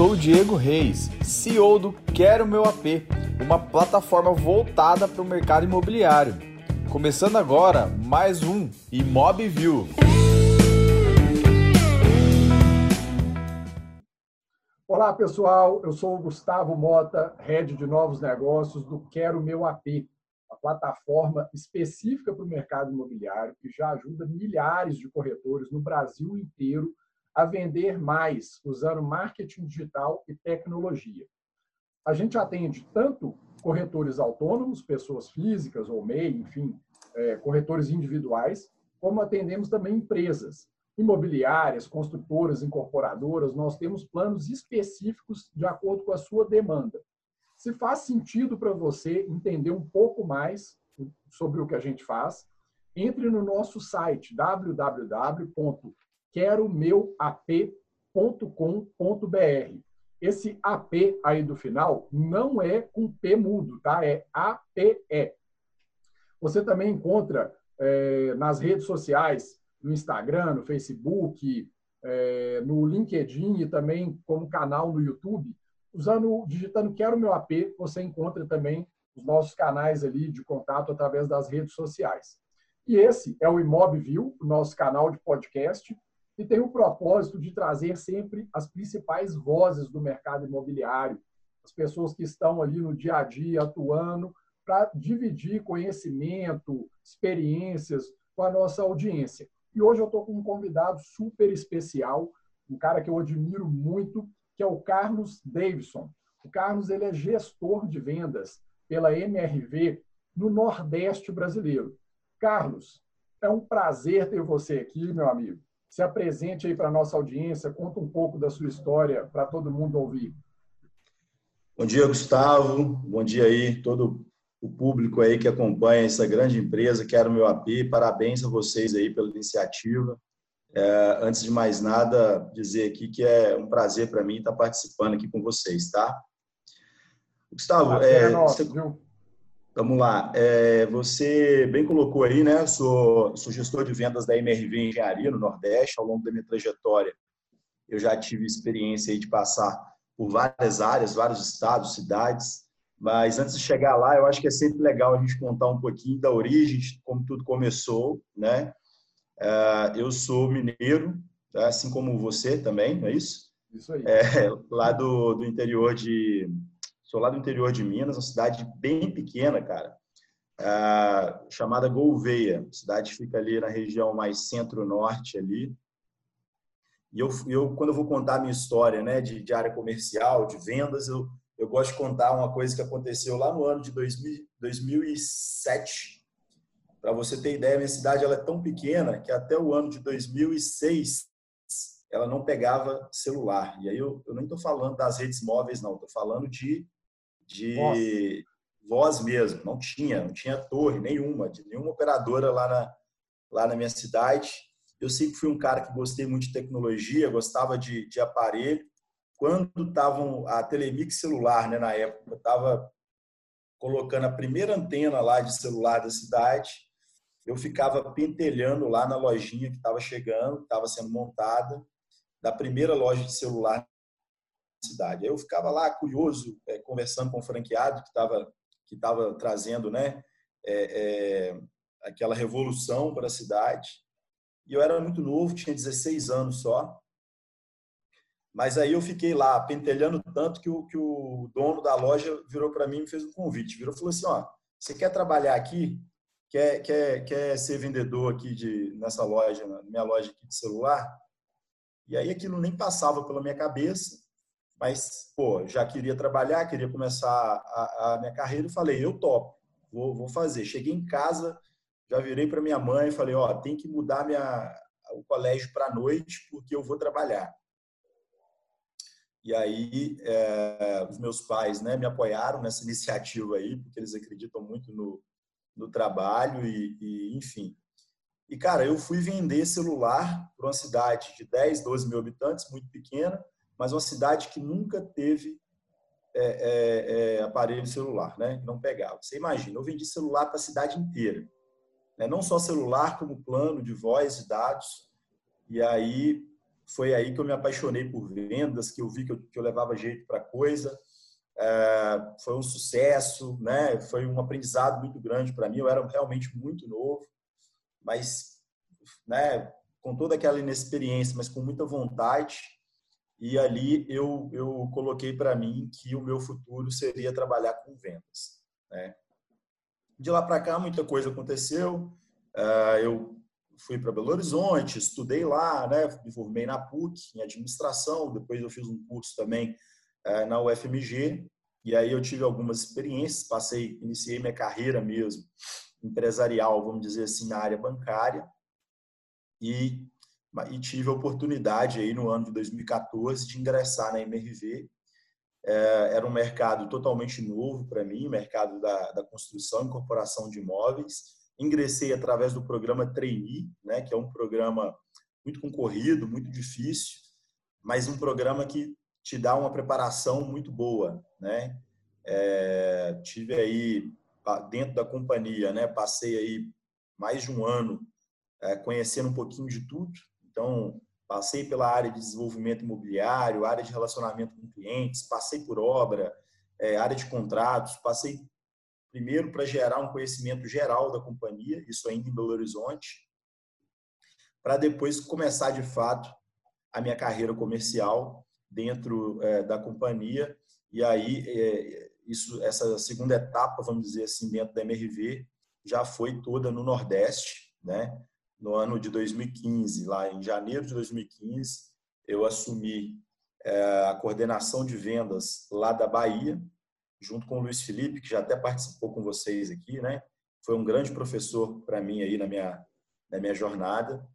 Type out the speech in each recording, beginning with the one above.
sou o Diego Reis, CEO do Quero Meu AP, uma plataforma voltada para o mercado imobiliário. Começando agora mais um ImobView. Olá pessoal, eu sou o Gustavo Mota, head de novos negócios do Quero Meu AP, uma plataforma específica para o mercado imobiliário que já ajuda milhares de corretores no Brasil inteiro a vender mais usando marketing digital e tecnologia. A gente atende tanto corretores autônomos, pessoas físicas ou MEI, enfim, é, corretores individuais, como atendemos também empresas imobiliárias, construtoras, incorporadoras. Nós temos planos específicos de acordo com a sua demanda. Se faz sentido para você entender um pouco mais sobre o que a gente faz, entre no nosso site www quero meu. Esse AP aí do final não é com P mudo, tá? É APE. Você também encontra é, nas redes sociais, no Instagram, no Facebook, é, no LinkedIn e também como canal no YouTube, usando, digitando Quero Meu AP, você encontra também os nossos canais ali de contato através das redes sociais. E esse é o ImobView, o nosso canal de podcast, e tem o propósito de trazer sempre as principais vozes do mercado imobiliário, as pessoas que estão ali no dia a dia atuando, para dividir conhecimento, experiências com a nossa audiência. E hoje eu estou com um convidado super especial, um cara que eu admiro muito, que é o Carlos Davidson. O Carlos ele é gestor de vendas pela MRV no Nordeste brasileiro. Carlos, é um prazer ter você aqui, meu amigo se apresente aí para a nossa audiência, conta um pouco da sua história para todo mundo ouvir. Bom dia, Gustavo. Bom dia aí, todo o público aí que acompanha essa grande empresa, Quero Meu AP. Parabéns a vocês aí pela iniciativa. É, antes de mais nada, dizer aqui que é um prazer para mim estar participando aqui com vocês, tá? Gustavo, é, é nosso, você... viu? Vamos lá. É, você bem colocou aí, né? Sou, sou gestor de vendas da MRV Engenharia no Nordeste. Ao longo da minha trajetória, eu já tive experiência de passar por várias áreas, vários estados, cidades. Mas antes de chegar lá, eu acho que é sempre legal a gente contar um pouquinho da origem, como tudo começou, né? É, eu sou mineiro, assim como você também, não é isso? Isso aí. É, lá do, do interior de Sou lá do interior de Minas, uma cidade bem pequena, cara, é, chamada Gouveia. A cidade fica ali na região mais centro-norte ali. E eu, eu, quando eu vou contar a minha história, né, de, de área comercial, de vendas, eu, eu gosto de contar uma coisa que aconteceu lá no ano de 2000, 2007. Para você ter ideia, minha cidade ela é tão pequena que até o ano de 2006 ela não pegava celular. E aí eu, eu nem estou falando das redes móveis, não. Estou falando de de Nossa. voz mesmo. Não tinha, não tinha torre nenhuma, de nenhuma operadora lá na, lá na minha cidade. Eu sempre fui um cara que gostei muito de tecnologia, gostava de, de aparelho. Quando estavam a Telemix celular, né, na época, estava colocando a primeira antena lá de celular da cidade, eu ficava pentelhando lá na lojinha que estava chegando, estava sendo montada, da primeira loja de celular cidade. Eu ficava lá curioso, é, conversando com o franqueado que estava que tava trazendo né, é, é, aquela revolução para a cidade. E eu era muito novo, tinha 16 anos só. Mas aí eu fiquei lá pentelhando tanto que o, que o dono da loja virou para mim e fez um convite. Virou e falou assim: ó, você quer trabalhar aqui? Quer, quer, quer ser vendedor aqui de, nessa loja, na minha loja aqui de celular? E aí aquilo nem passava pela minha cabeça. Mas, pô, já queria trabalhar, queria começar a, a minha carreira e falei, eu topo, vou, vou fazer. Cheguei em casa, já virei para minha mãe e falei, ó, tem que mudar minha, o colégio para noite porque eu vou trabalhar. E aí, é, os meus pais né, me apoiaram nessa iniciativa aí, porque eles acreditam muito no, no trabalho e, e, enfim. E, cara, eu fui vender celular para uma cidade de 10, 12 mil habitantes, muito pequena, mas uma cidade que nunca teve é, é, é, aparelho celular, né? Não pegava. Você imagina, eu vendi celular para a cidade inteira, né? não só celular, como plano de voz e dados. E aí foi aí que eu me apaixonei por vendas, que eu vi que eu, que eu levava jeito para coisa. É, foi um sucesso, né? Foi um aprendizado muito grande para mim. Eu era realmente muito novo, mas, né? Com toda aquela inexperiência, mas com muita vontade. E ali eu eu coloquei para mim que o meu futuro seria trabalhar com vendas, né? De lá para cá muita coisa aconteceu. É, eu fui para Belo Horizonte, estudei lá, né? Me formei na PUC em administração. Depois eu fiz um curso também é, na UFMG e aí eu tive algumas experiências. Passei, iniciei minha carreira mesmo empresarial, vamos dizer assim, na área bancária e, e tive a oportunidade aí no ano de 2014 de ingressar na MRV. É, era um mercado totalmente novo para mim, mercado da, da construção e incorporação de imóveis Ingressei através do programa Trainee, né, que é um programa muito concorrido, muito difícil, mas um programa que te dá uma preparação muito boa, né? É, tive aí dentro da companhia, né? Passei aí mais de um ano é, conhecendo um pouquinho de tudo. Então, passei pela área de desenvolvimento imobiliário, área de relacionamento com clientes, passei por obra, é, área de contratos, passei primeiro para gerar um conhecimento geral da companhia, isso ainda em Belo Horizonte, para depois começar de fato a minha carreira comercial dentro é, da companhia. E aí é, isso essa segunda etapa vamos dizer assim dentro da MRV já foi toda no Nordeste né no ano de 2015 lá em janeiro de 2015 eu assumi é, a coordenação de vendas lá da Bahia junto com o Luiz Felipe, que já até participou com vocês aqui, né? Foi um grande professor para mim aí na minha, na minha jornada.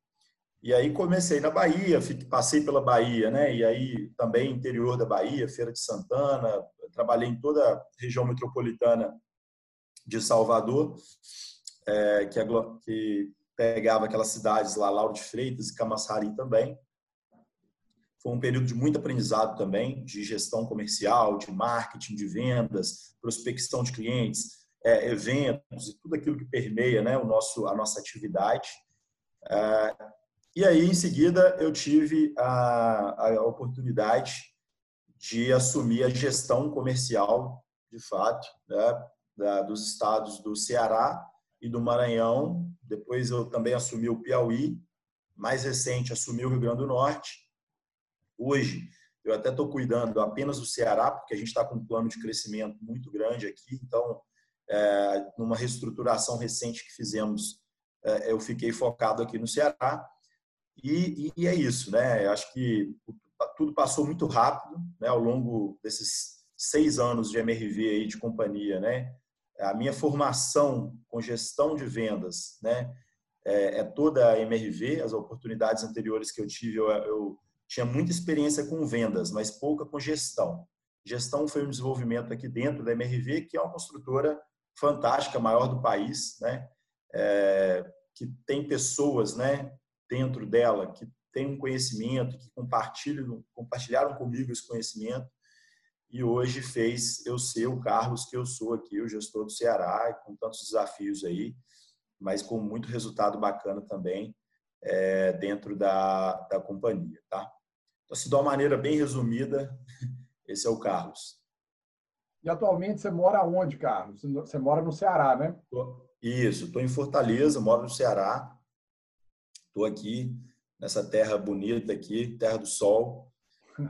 E aí comecei na Bahia, passei pela Bahia, né? E aí também interior da Bahia, Feira de Santana, trabalhei em toda a região metropolitana de Salvador, é, que, é, que pegava aquelas cidades lá, Lauro de Freitas e Camaçari também. Foi um período de muito aprendizado também, de gestão comercial, de marketing, de vendas, prospecção de clientes, é, eventos e tudo aquilo que permeia né, o nosso, a nossa atividade. É, e aí, em seguida, eu tive a, a oportunidade de assumir a gestão comercial, de fato, né, da, dos estados do Ceará e do Maranhão. Depois eu também assumi o Piauí. Mais recente, assumi o Rio Grande do Norte. Hoje, eu até estou cuidando apenas do Ceará, porque a gente está com um plano de crescimento muito grande aqui. Então, é, numa reestruturação recente que fizemos, é, eu fiquei focado aqui no Ceará. E, e, é isso, né? Eu acho que tudo passou muito rápido né, ao longo desses seis anos de MRV aí de companhia, né? A minha formação com gestão de vendas, né? É, é toda a MRV. As oportunidades anteriores que eu tive, eu, eu tinha muita experiência com vendas, mas pouca com gestão. Gestão foi um desenvolvimento aqui dentro da MRV, que é uma construtora fantástica, maior do país, né? É, que tem pessoas, né, dentro dela que tem um conhecimento, que compartilham, compartilharam comigo esse conhecimento e hoje fez eu ser o Carlos que eu sou aqui, o gestor do Ceará, com tantos desafios aí, mas com muito resultado bacana também é, dentro da, da companhia, tá? Então, se de uma maneira bem resumida, esse é o Carlos. E atualmente você mora onde, Carlos? Você mora no Ceará, né? Isso, estou em Fortaleza, moro no Ceará. Estou aqui nessa terra bonita aqui, terra do sol.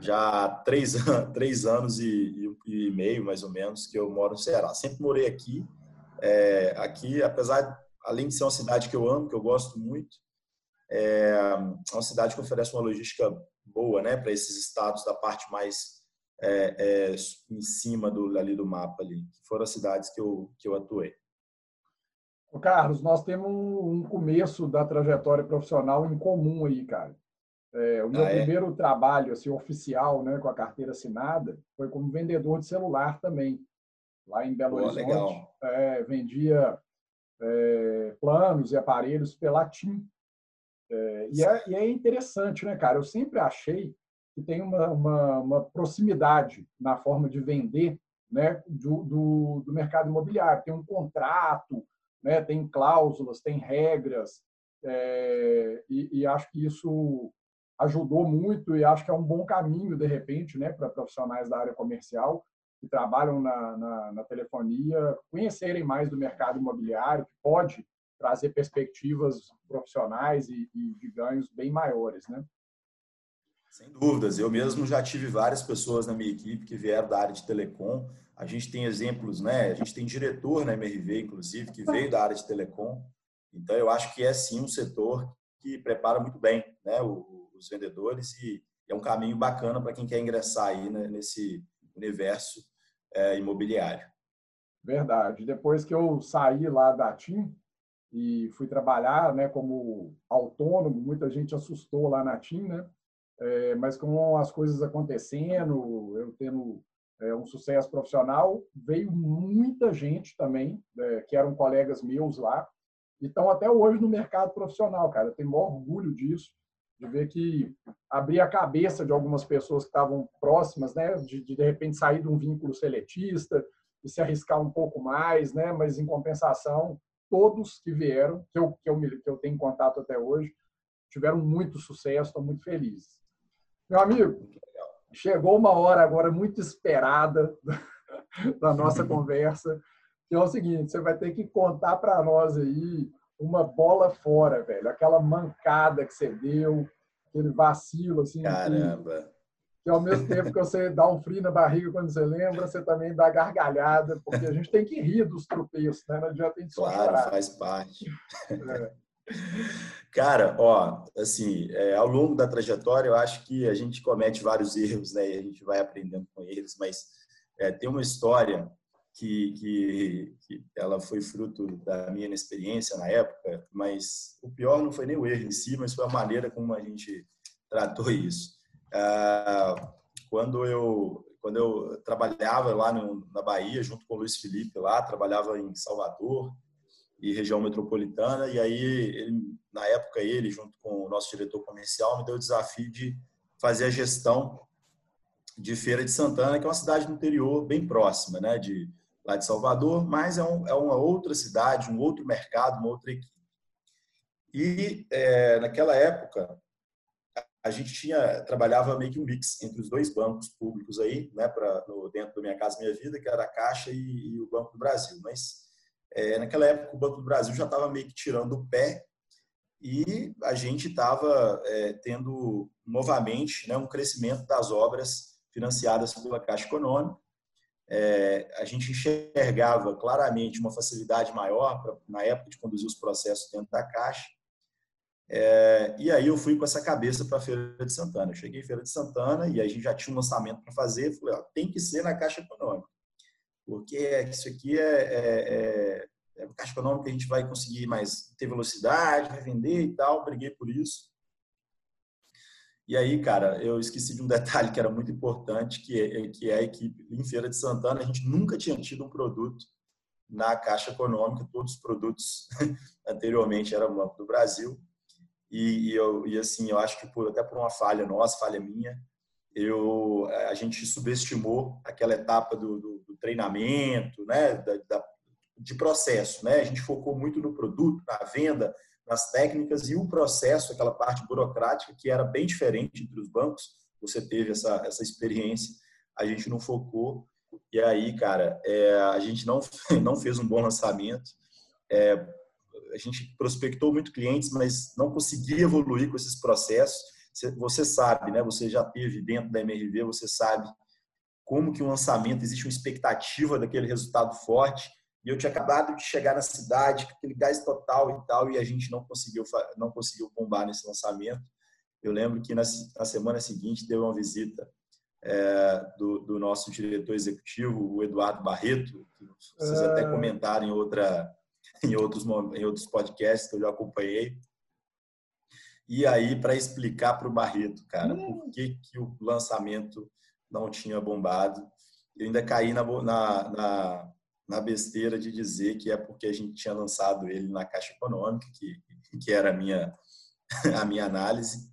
Já há três, três anos e, e, meio, mais ou menos, que eu moro no Ceará. Sempre morei aqui. É, aqui, apesar, além de ser uma cidade que eu amo, que eu gosto muito, é uma cidade que oferece uma logística boa, né, para esses estados da parte mais é, é, em cima do ali do mapa ali, que foram as cidades que eu que eu atuei. Carlos, nós temos um começo da trajetória profissional em comum aí, cara. É, o meu ah, é? primeiro trabalho assim oficial, né, com a carteira assinada, foi como vendedor de celular também, lá em Belo Pô, Horizonte. É, vendia é, planos e aparelhos pela TIM, é, e, é, e, é, interessante, né, cara? Eu sempre achei que tem uma, uma, uma proximidade na forma de vender né, do, do, do, mercado imobiliário. Tem um contrato, né, tem cláusulas, tem regras, é, e, e, acho que isso ajudou muito e acho que é um bom caminho, de repente, né, para profissionais da área comercial que trabalham na, na, na, telefonia conhecerem mais do mercado imobiliário, que pode trazer perspectivas profissionais e, e de ganhos bem maiores, né? Sem dúvidas. Eu mesmo já tive várias pessoas na minha equipe que vieram da área de telecom. A gente tem exemplos, né? A gente tem diretor na MRV, inclusive, que veio da área de telecom. Então, eu acho que é sim um setor que prepara muito bem né, os vendedores e é um caminho bacana para quem quer ingressar aí né, nesse universo é, imobiliário. Verdade. Depois que eu saí lá da TIM e fui trabalhar né, como autônomo, muita gente assustou lá na TIM, né? É, mas com as coisas acontecendo, eu tendo é, um sucesso profissional, veio muita gente também, é, que eram colegas meus lá, e estão até hoje no mercado profissional, cara. Eu tenho maior orgulho disso, de ver que abrir a cabeça de algumas pessoas que estavam próximas, né, de, de de repente sair de um vínculo seletista e se arriscar um pouco mais, né, mas em compensação, todos que vieram, que eu, que eu, que eu tenho contato até hoje, tiveram muito sucesso, estão muito felizes. Meu amigo, chegou uma hora agora muito esperada da nossa conversa, que é o seguinte, você vai ter que contar para nós aí uma bola fora, velho, aquela mancada que você deu, aquele vacilo assim. Caramba. Que, que ao mesmo tempo que você dá um frio na barriga quando você lembra, você também dá gargalhada, porque a gente tem que rir dos tropeços, né? Não adianta a gente Claro, faz parte. É. Cara, ó, assim, é, ao longo da trajetória, eu acho que a gente comete vários erros, né? E a gente vai aprendendo com eles, mas é, tem uma história que, que, que, ela foi fruto da minha experiência na época, mas o pior não foi nem o erro em si, mas foi a maneira como a gente tratou isso. Ah, quando eu quando eu trabalhava lá no, na Bahia junto com o Luiz Felipe lá, trabalhava em Salvador, e região metropolitana. E aí, ele, na época, ele, junto com o nosso diretor comercial, me deu o desafio de fazer a gestão de Feira de Santana, que é uma cidade do interior bem próxima, né, de lá de Salvador, mas é, um, é uma outra cidade, um outro mercado, uma outra equipe. E é, naquela época a gente tinha trabalhava meio que um mix entre os dois bancos públicos aí, né, para dentro da minha casa minha vida, que era a Caixa e, e o Banco do Brasil, mas é, naquela época, o Banco do Brasil já estava meio que tirando o pé e a gente estava é, tendo novamente né, um crescimento das obras financiadas pela Caixa Econômica. É, a gente enxergava claramente uma facilidade maior pra, na época de conduzir os processos dentro da Caixa. É, e aí eu fui com essa cabeça para a Feira de Santana. Eu cheguei em Feira de Santana e a gente já tinha um lançamento para fazer. Falei, ó, tem que ser na Caixa Econômica porque isso aqui é, é, é, é caixa econômica que a gente vai conseguir mais ter velocidade, vai vender e tal, briguei por isso. E aí, cara, eu esqueci de um detalhe que era muito importante, que é, que é a equipe em Feira de Santana, a gente nunca tinha tido um produto na Caixa Econômica, todos os produtos anteriormente eram do Brasil. E, e, eu, e assim, eu acho que por, até por uma falha nossa, falha minha, eu, a gente subestimou aquela etapa do, do, do treinamento, né, da, da, de processo. Né? A gente focou muito no produto, na venda, nas técnicas e o processo, aquela parte burocrática, que era bem diferente entre os bancos. Você teve essa, essa experiência, a gente não focou. E aí, cara, é, a gente não, não fez um bom lançamento. É, a gente prospectou muito clientes, mas não conseguia evoluir com esses processos você sabe, né? Você já teve dentro da MRV, você sabe como que o lançamento existe uma expectativa daquele resultado forte. E eu tinha acabado de chegar na cidade, com aquele gás total e tal, e a gente não conseguiu não conseguiu bombar nesse lançamento. Eu lembro que na, na semana seguinte deu uma visita é, do, do, nosso diretor executivo, o Eduardo Barreto, que vocês até ah. comentaram em outra em outros em outros podcasts que eu já acompanhei. E aí, para explicar para o Barreto, cara, hum. por que, que o lançamento não tinha bombado, eu ainda caí na, na, na, na, besteira de dizer que é porque a gente tinha lançado ele na Caixa Econômica, que, que era a minha, a minha análise.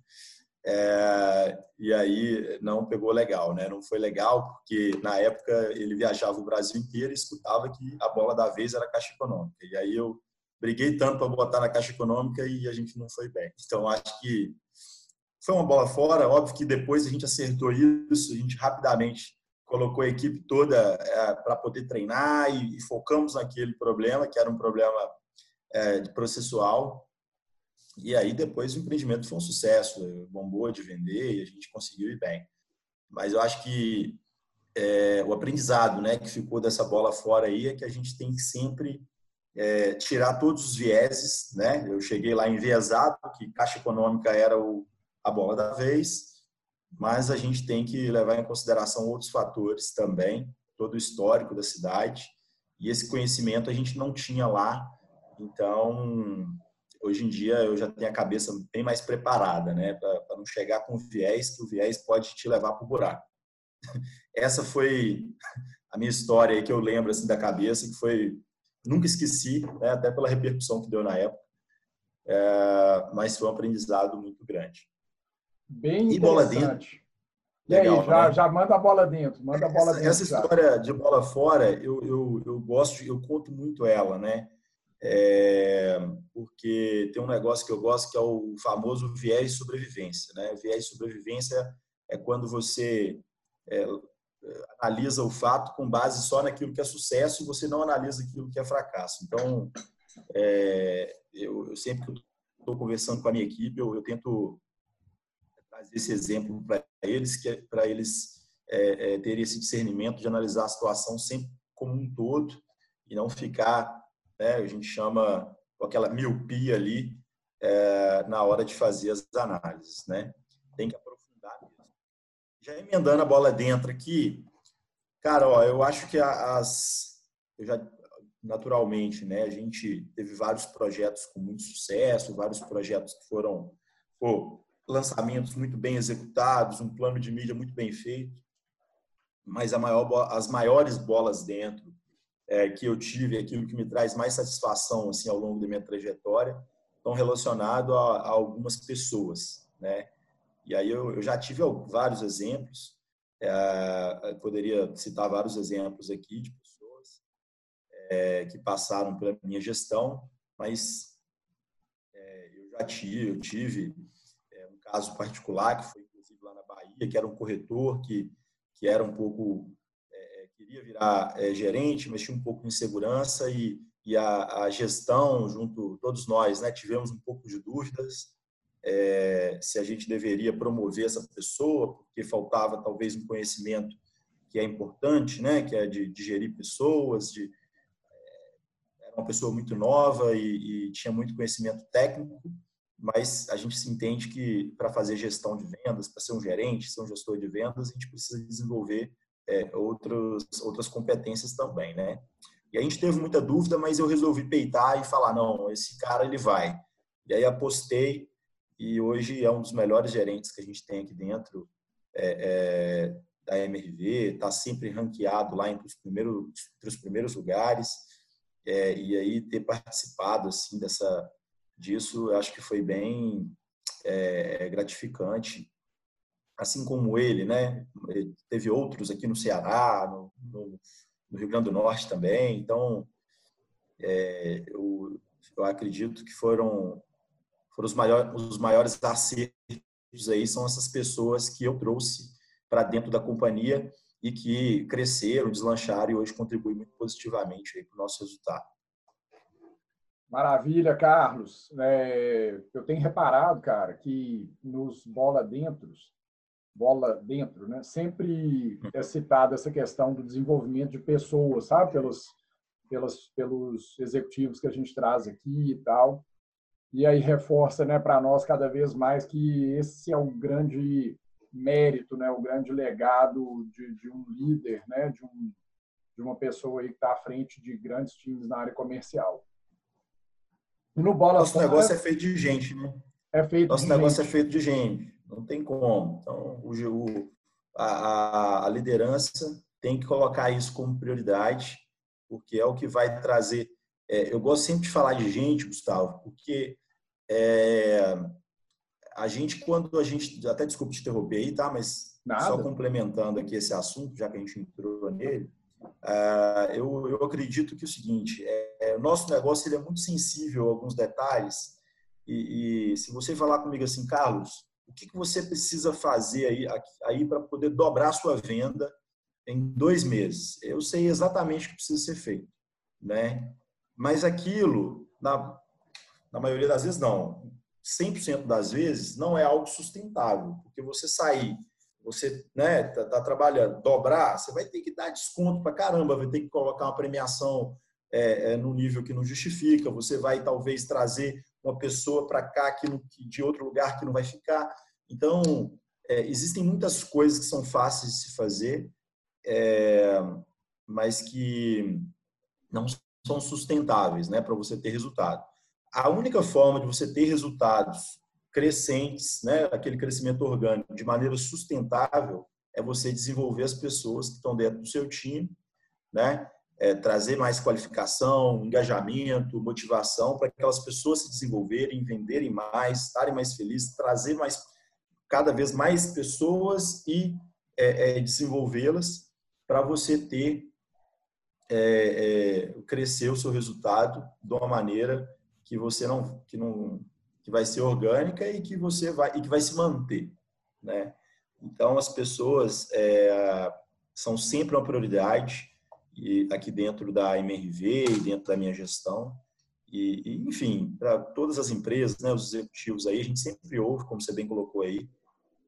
É, e aí não pegou legal, né? Não foi legal porque na época ele viajava o Brasil inteiro e escutava que a bola da vez era a Caixa Econômica. E aí eu briguei tanto para botar na Caixa Econômica e a gente não foi bem. Então, acho que foi uma bola fora. Óbvio que depois a gente acertou isso, a gente rapidamente colocou a equipe toda é, para poder treinar e, e, focamos naquele problema, que era um problema é, processual. E aí depois o empreendimento foi um sucesso, bombou de vender e a gente conseguiu ir bem. Mas eu acho que é, o aprendizado né, que ficou dessa bola fora aí é que a gente tem que sempre é, tirar todos os vieses. Né? Eu cheguei lá enviesado, que Caixa Econômica era o, a bola da vez, mas a gente tem que levar em consideração outros fatores também, todo o histórico da cidade, e esse conhecimento a gente não tinha lá. Então, hoje em dia eu já tenho a cabeça bem mais preparada, né, para não chegar com viés, que o viés pode te levar para o buraco. Essa foi a minha história que eu lembro assim da cabeça, que foi nunca esqueci, né, até pela repercussão que deu na época, é, mas foi um aprendizado muito grande. Bem e bola dentro. E aí, já, né? já manda a bola dentro, manda a bola essa, dentro. Essa história de bola fora, eu, eu, eu gosto, eu conto muito ela, né? É, porque tem um negócio que eu gosto que é o famoso viés de sobrevivência, né? O viés sobrevivência é quando você é, analisa o fato com base só naquilo que é sucesso e você não analisa aquilo que é fracasso. Então, é, eu, eu, sempre que estou conversando com a minha equipe, eu, eu tento trazer esse exemplo para eles, que é para eles é, é, terem esse discernimento de analisar a situação sempre como um todo e não ficar, né, a gente chama com aquela miopia ali é, na hora de fazer as análises, né? Tem que aprofundar mesmo. Já emendando a bola dentro aqui, cara, ó, eu acho que as, eu já naturalmente, né, a gente teve vários projetos com muito sucesso, vários projetos que foram pô, lançamentos muito bem executados, um plano de mídia muito bem feito, mas maior, as maiores bolas dentro é, que eu tive, aquilo que me traz mais satisfação assim ao longo da minha trajetória, estão relacionados a, a, algumas pessoas, né? E aí eu, eu já tive vários exemplos, é, poderia citar vários exemplos aqui de pessoas é, que passaram pela minha gestão, mas é, eu já tive, eu tive caso particular, que foi inclusive lá na Bahia, que era um corretor que, que era um pouco, é, é, queria virar é, gerente, mas tinha um pouco de insegurança e, e a, a, gestão, junto, todos nós, né, tivemos um pouco de dúvidas é, se a gente deveria promover essa pessoa, porque faltava talvez um conhecimento que é importante, né, que é de, de gerir pessoas, de, é, era uma pessoa muito nova e, e tinha muito conhecimento técnico, mas a gente se entende que para fazer gestão de vendas, para ser um gerente, ser um gestor de vendas, a gente precisa desenvolver é, outros, outras competências também, né? E a gente teve muita dúvida, mas eu resolvi peitar e falar, não, esse cara ele vai. E aí apostei e hoje é um dos melhores gerentes que a gente tem aqui dentro é, é, da MRV, está sempre ranqueado lá entre os primeiros, entre os primeiros lugares. É, e aí ter participado assim dessa disso, acho que foi bem é, gratificante. Assim como ele, né? Teve outros aqui no Ceará, no, no, no Rio Grande do Norte também. Então, é, eu, eu acredito que foram, foram os, maiores, os maiores acertos aí, são essas pessoas que eu trouxe para dentro da companhia e que cresceram, deslancharam e hoje contribuem muito positivamente para o nosso resultado. Maravilha, Carlos. É, eu tenho reparado, cara, que nos bola dentros, bola dentro, né, sempre é citada essa questão do desenvolvimento de pessoas, sabe, pelos, pelos, pelos executivos que a gente traz aqui e tal. E aí reforça, né, para nós cada vez mais que esse é o grande mérito, né, o grande legado de, de um líder, né, de, um, de uma pessoa aí que está à frente de grandes times na área comercial. E no bola Nosso fora, negócio é feito de gente, né? É feito Nosso negócio gente. é feito de gente. Não tem como. Então, o, o a, a liderança tem que colocar isso como prioridade, porque é o que vai trazer. É, eu gosto sempre de falar de gente, Gustavo, porque é, a gente, quando a gente. Até desculpa te interromper aí, tá? Mas Nada. só complementando aqui esse assunto, já que a gente entrou nele. Uh, eu, eu acredito que é o seguinte, é, o nosso negócio ele é muito sensível a alguns detalhes e, e, se você falar comigo assim, Carlos, o que, que você precisa fazer aí, aí para poder dobrar sua venda em dois meses. Eu sei exatamente o que precisa ser feito, né? Mas aquilo, na, na maioria das vezes, não. 100% das vezes, não é algo sustentável, porque você sair, você né, tá, tá trabalhando, dobrar, você vai ter que dar desconto para caramba, vai ter que colocar uma premiação é, é, no nível que não justifica, você vai talvez trazer uma pessoa para cá que, não, que, de outro lugar que não vai ficar. Então, é, existem muitas coisas que são fáceis de se fazer, é, mas que não são sustentáveis né, para você ter resultado. A única forma de você ter resultados crescentes, né, aquele crescimento orgânico, de maneira sustentável, é você desenvolver as pessoas que estão dentro do seu time, né, é, trazer mais qualificação, engajamento, motivação para que aquelas pessoas se desenvolverem, venderem mais, estarem mais felizes, trazer mais cada vez mais pessoas e é, é, desenvolvê-las para você ter é, é, crescer o seu resultado de uma maneira que você não que não que vai ser orgânica e que você vai e que vai se manter, né? Então as pessoas é, são sempre uma prioridade e aqui dentro da MRV e dentro da minha gestão e, enfim para todas as empresas, né? Os executivos aí a gente sempre ouve, como você bem colocou aí,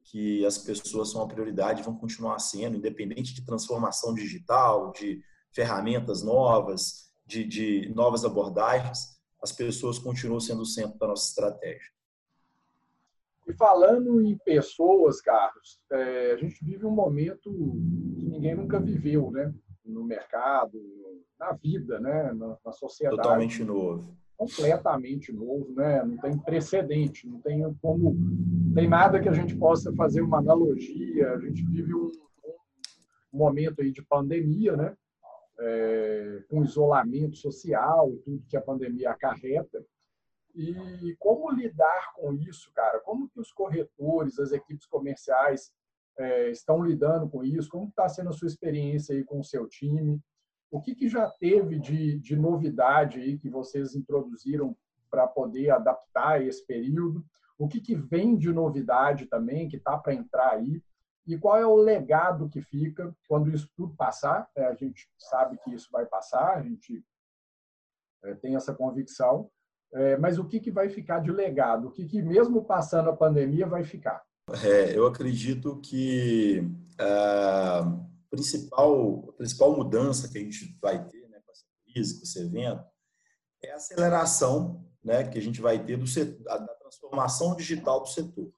que as pessoas são uma prioridade, vão continuar sendo, independente de transformação digital, de ferramentas novas, de, de novas abordagens, as pessoas continuam sendo o centro da nossa estratégia. E falando em pessoas, Carlos, é, a gente vive um momento que ninguém nunca viveu, né? No mercado, na vida, né? Na, na sociedade. Totalmente novo. Completamente novo, né? Não tem precedente, não tem como, não tem nada que a gente possa fazer uma analogia. A gente vive um, um momento aí de pandemia, né? é, com isolamento social, tudo que a pandemia acarreta. E como lidar com isso, cara? Como que os corretores, as equipes comerciais é, estão lidando com isso? Como está sendo a sua experiência aí com o seu time? O que, que já teve de, de novidade aí que vocês introduziram para poder adaptar esse período? O que, que vem de novidade também que está para entrar aí? E qual é o legado que fica quando isso tudo passar? É, a gente sabe que isso vai passar, a gente é, tem essa convicção. É, mas o que, que vai ficar de legado? O que, que mesmo passando a pandemia, vai ficar? É, eu acredito que a principal, a principal mudança que a gente vai ter né, com essa crise, com esse evento, é a aceleração né, que a gente vai ter do setor, da transformação digital do setor.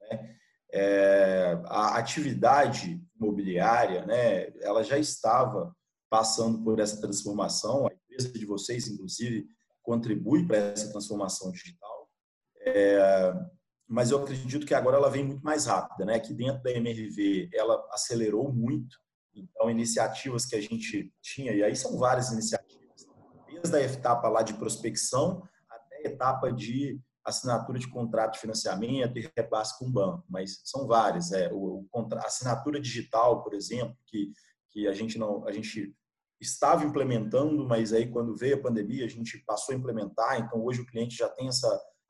Né? é, a atividade imobiliária, né, ela já estava passando por essa transformação. A empresa de vocês, inclusive, contribui para essa transformação digital. É, mas eu acredito que agora ela vem muito mais rápida, né? Aqui dentro da MRV ela acelerou muito. Então, iniciativas que a gente tinha, e aí são várias iniciativas, desde a etapa lá de prospecção até a etapa de assinatura de contrato de financiamento e repasse com o banco, mas são várias. É, o, o assinatura digital, por exemplo, que, que a gente não a gente estava implementando, mas aí quando veio a pandemia a gente passou a implementar. Então hoje o cliente já tem essa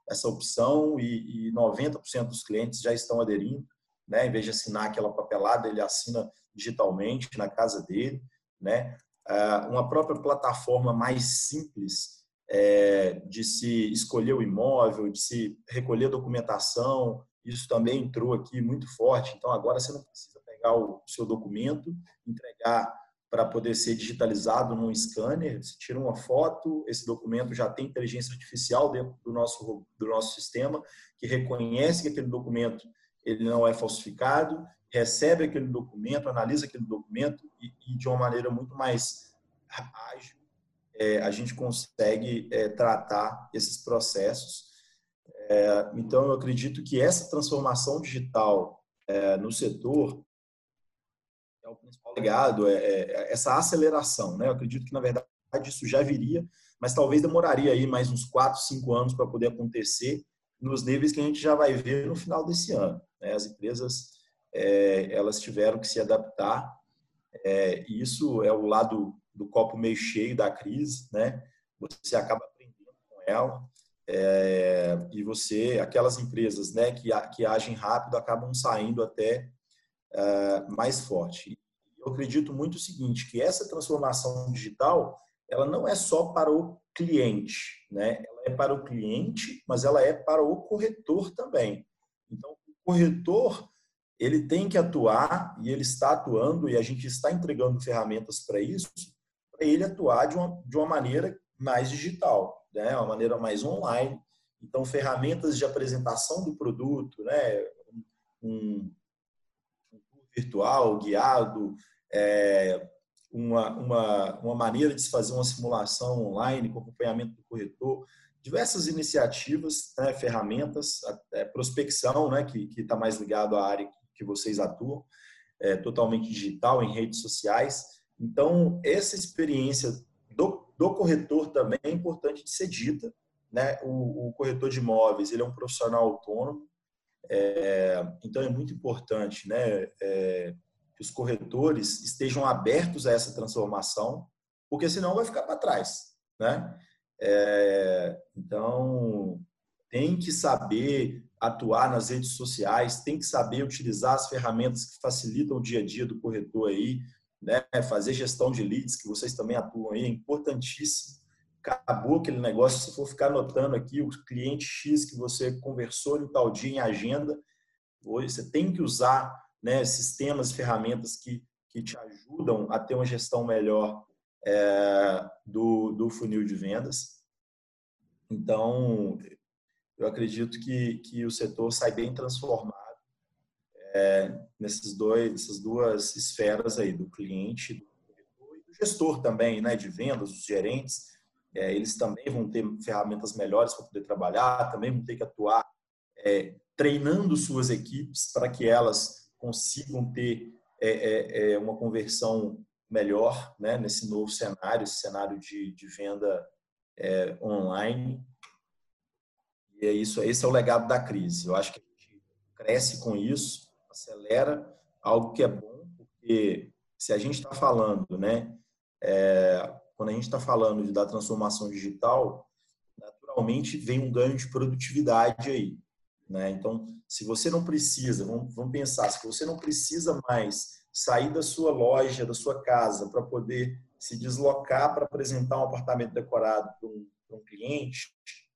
essa opção e, e 90% dos clientes já estão aderindo, né? Em vez de assinar aquela papelada, ele assina digitalmente na casa dele, né? Ah, uma própria plataforma mais simples é, de se escolher o imóvel, de se recolher documentação, isso também entrou aqui muito forte. Então, agora você não precisa pegar o seu documento, entregar para poder ser digitalizado num scanner, você tira uma foto, esse documento já tem inteligência artificial dentro do nosso, do nosso sistema, que reconhece que aquele documento ele não é falsificado, recebe aquele documento, analisa aquele documento e, e de uma maneira muito mais ágil é, a gente consegue é, tratar esses processos. É, então, eu acredito que essa transformação digital é, no setor é o principal legado, é, é, essa aceleração. Né? Eu acredito que, na verdade, isso já viria, mas talvez demoraria aí mais uns 4, 5 anos para poder acontecer nos níveis que a gente já vai ver no final desse ano. Né? As empresas elas tiveram que se adaptar. e isso é o lado do copo meio cheio da crise, né? Você acaba aprendendo com ela. é, e você, aquelas empresas né, que, que agem rápido acabam saindo até é, mais forte. Eu acredito muito o seguinte, que essa transformação digital, ela não é só para o cliente, né? Ela é para o cliente, mas ela é para o corretor também. Então, o corretor ele tem que atuar e ele está atuando e a gente está entregando ferramentas para isso, para ele atuar de uma, de uma maneira mais digital, né? Uma maneira mais online. Então, ferramentas de apresentação do produto, né? Um, um virtual, guiado, é, uma, uma, uma maneira de se fazer uma simulação online com acompanhamento do corretor, diversas iniciativas, né, ferramentas, é, prospecção, né, que está mais ligado à área que vocês atuam, é, totalmente digital, em redes sociais. Então, essa experiência do, do corretor também é importante de ser dita. Né? O, o corretor de imóveis ele é um profissional autônomo, é, então é muito importante né, é, que os corretores estejam abertos a essa transformação, porque senão vai ficar para trás. Né? É, então, tem que saber atuar nas redes sociais, tem que saber utilizar as ferramentas que facilitam o dia a dia do corretor aí, né? fazer gestão de leads, que vocês também atuam aí, é importantíssimo. Acabou aquele negócio, se for ficar anotando aqui o cliente X que você conversou em tal dia em agenda, hoje você tem que usar né, sistemas e ferramentas que, que te ajudam a ter uma gestão melhor é, do, do funil de vendas. Então, eu acredito que, que o setor sai bem transformado é, nesses dois, nessas duas esferas aí, do cliente do, do gestor também, né, de vendas, os gerentes. É, eles também vão ter ferramentas melhores para poder trabalhar, também vão ter que atuar é, treinando suas equipes para que elas consigam ter é, é, é, uma conversão melhor né, nesse novo cenário, esse cenário de, de venda online. E é isso, esse é o legado da crise. Eu acho que a gente cresce com isso, acelera algo que é bom, porque se a gente está falando, né, é, quando a gente está falando da transformação digital, naturalmente vem um ganho de produtividade aí. Né? Então, se você não precisa, vamos, vamos pensar, se você não precisa mais sair da sua loja, da sua casa, para poder se deslocar para apresentar um apartamento decorado para um, um cliente,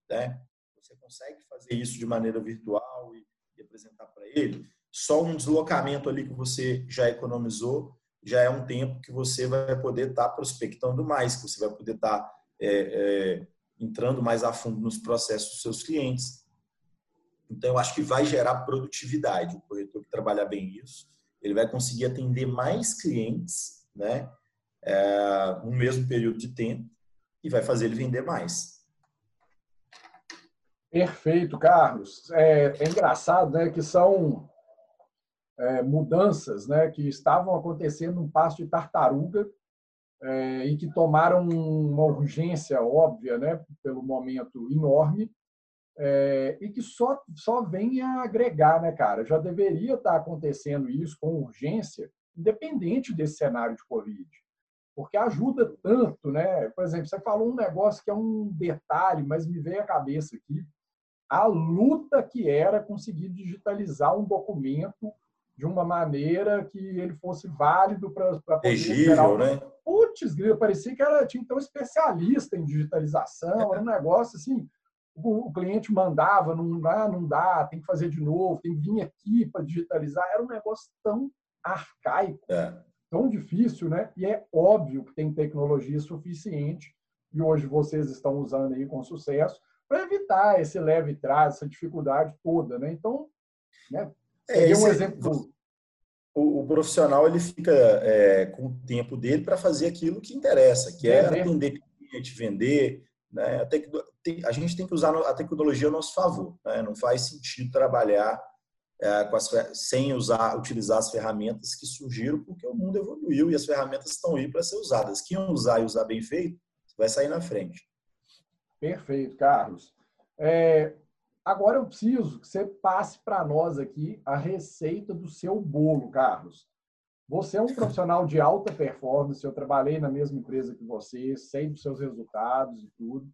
né? Você consegue fazer isso de maneira virtual e, e apresentar para ele. Só um deslocamento ali que você já economizou já é um tempo que você vai poder estar tá prospectando mais, que você vai poder estar tá, é, é, entrando mais a fundo nos processos dos seus clientes. Então, eu acho que vai gerar produtividade. O corretor que trabalhar bem isso, ele vai conseguir atender mais clientes, né, é, no mesmo período de tempo e vai fazer ele vender mais. Perfeito, Carlos. É, é engraçado, né, que são é, mudanças, né, que estavam acontecendo um passo de tartaruga é, e que tomaram uma urgência óbvia, né, pelo momento enorme, é, e que só só vem a agregar, né, cara? Já deveria estar acontecendo isso com urgência, independente desse cenário de Covid porque ajuda tanto, né? Por exemplo, você falou um negócio que é um detalhe, mas me veio à cabeça aqui a luta que era conseguir digitalizar um documento de uma maneira que ele fosse válido para poder Legível, né? Putz, parecia que era, tinha ter um especialista em digitalização, era um negócio assim, o, cliente mandava, não dá, não dá, tem que fazer de novo, tem que vir aqui para digitalizar, era um negócio tão arcaico, é. tão difícil, né? E é óbvio que tem tecnologia suficiente, e hoje vocês estão usando aí com sucesso, para evitar esse leve trás, essa dificuldade toda, né? Então, né? É, um exemplo. O, o, profissional ele fica é, com o tempo dele para fazer aquilo que interessa, que é, é atender cliente, vender. Né? A, a, gente tem que usar a tecnologia a nosso favor. Né? Não faz sentido trabalhar é, as, sem usar, utilizar as ferramentas que surgiram, porque o mundo evoluiu e as ferramentas estão aí para ser usadas. Quem usar e usar bem feito, vai sair na frente. Perfeito, Carlos. É, agora eu preciso que você passe para nós aqui a receita do seu bolo, Carlos. Você é um profissional de alta performance, eu trabalhei na mesma empresa que você, sei dos seus resultados e tudo.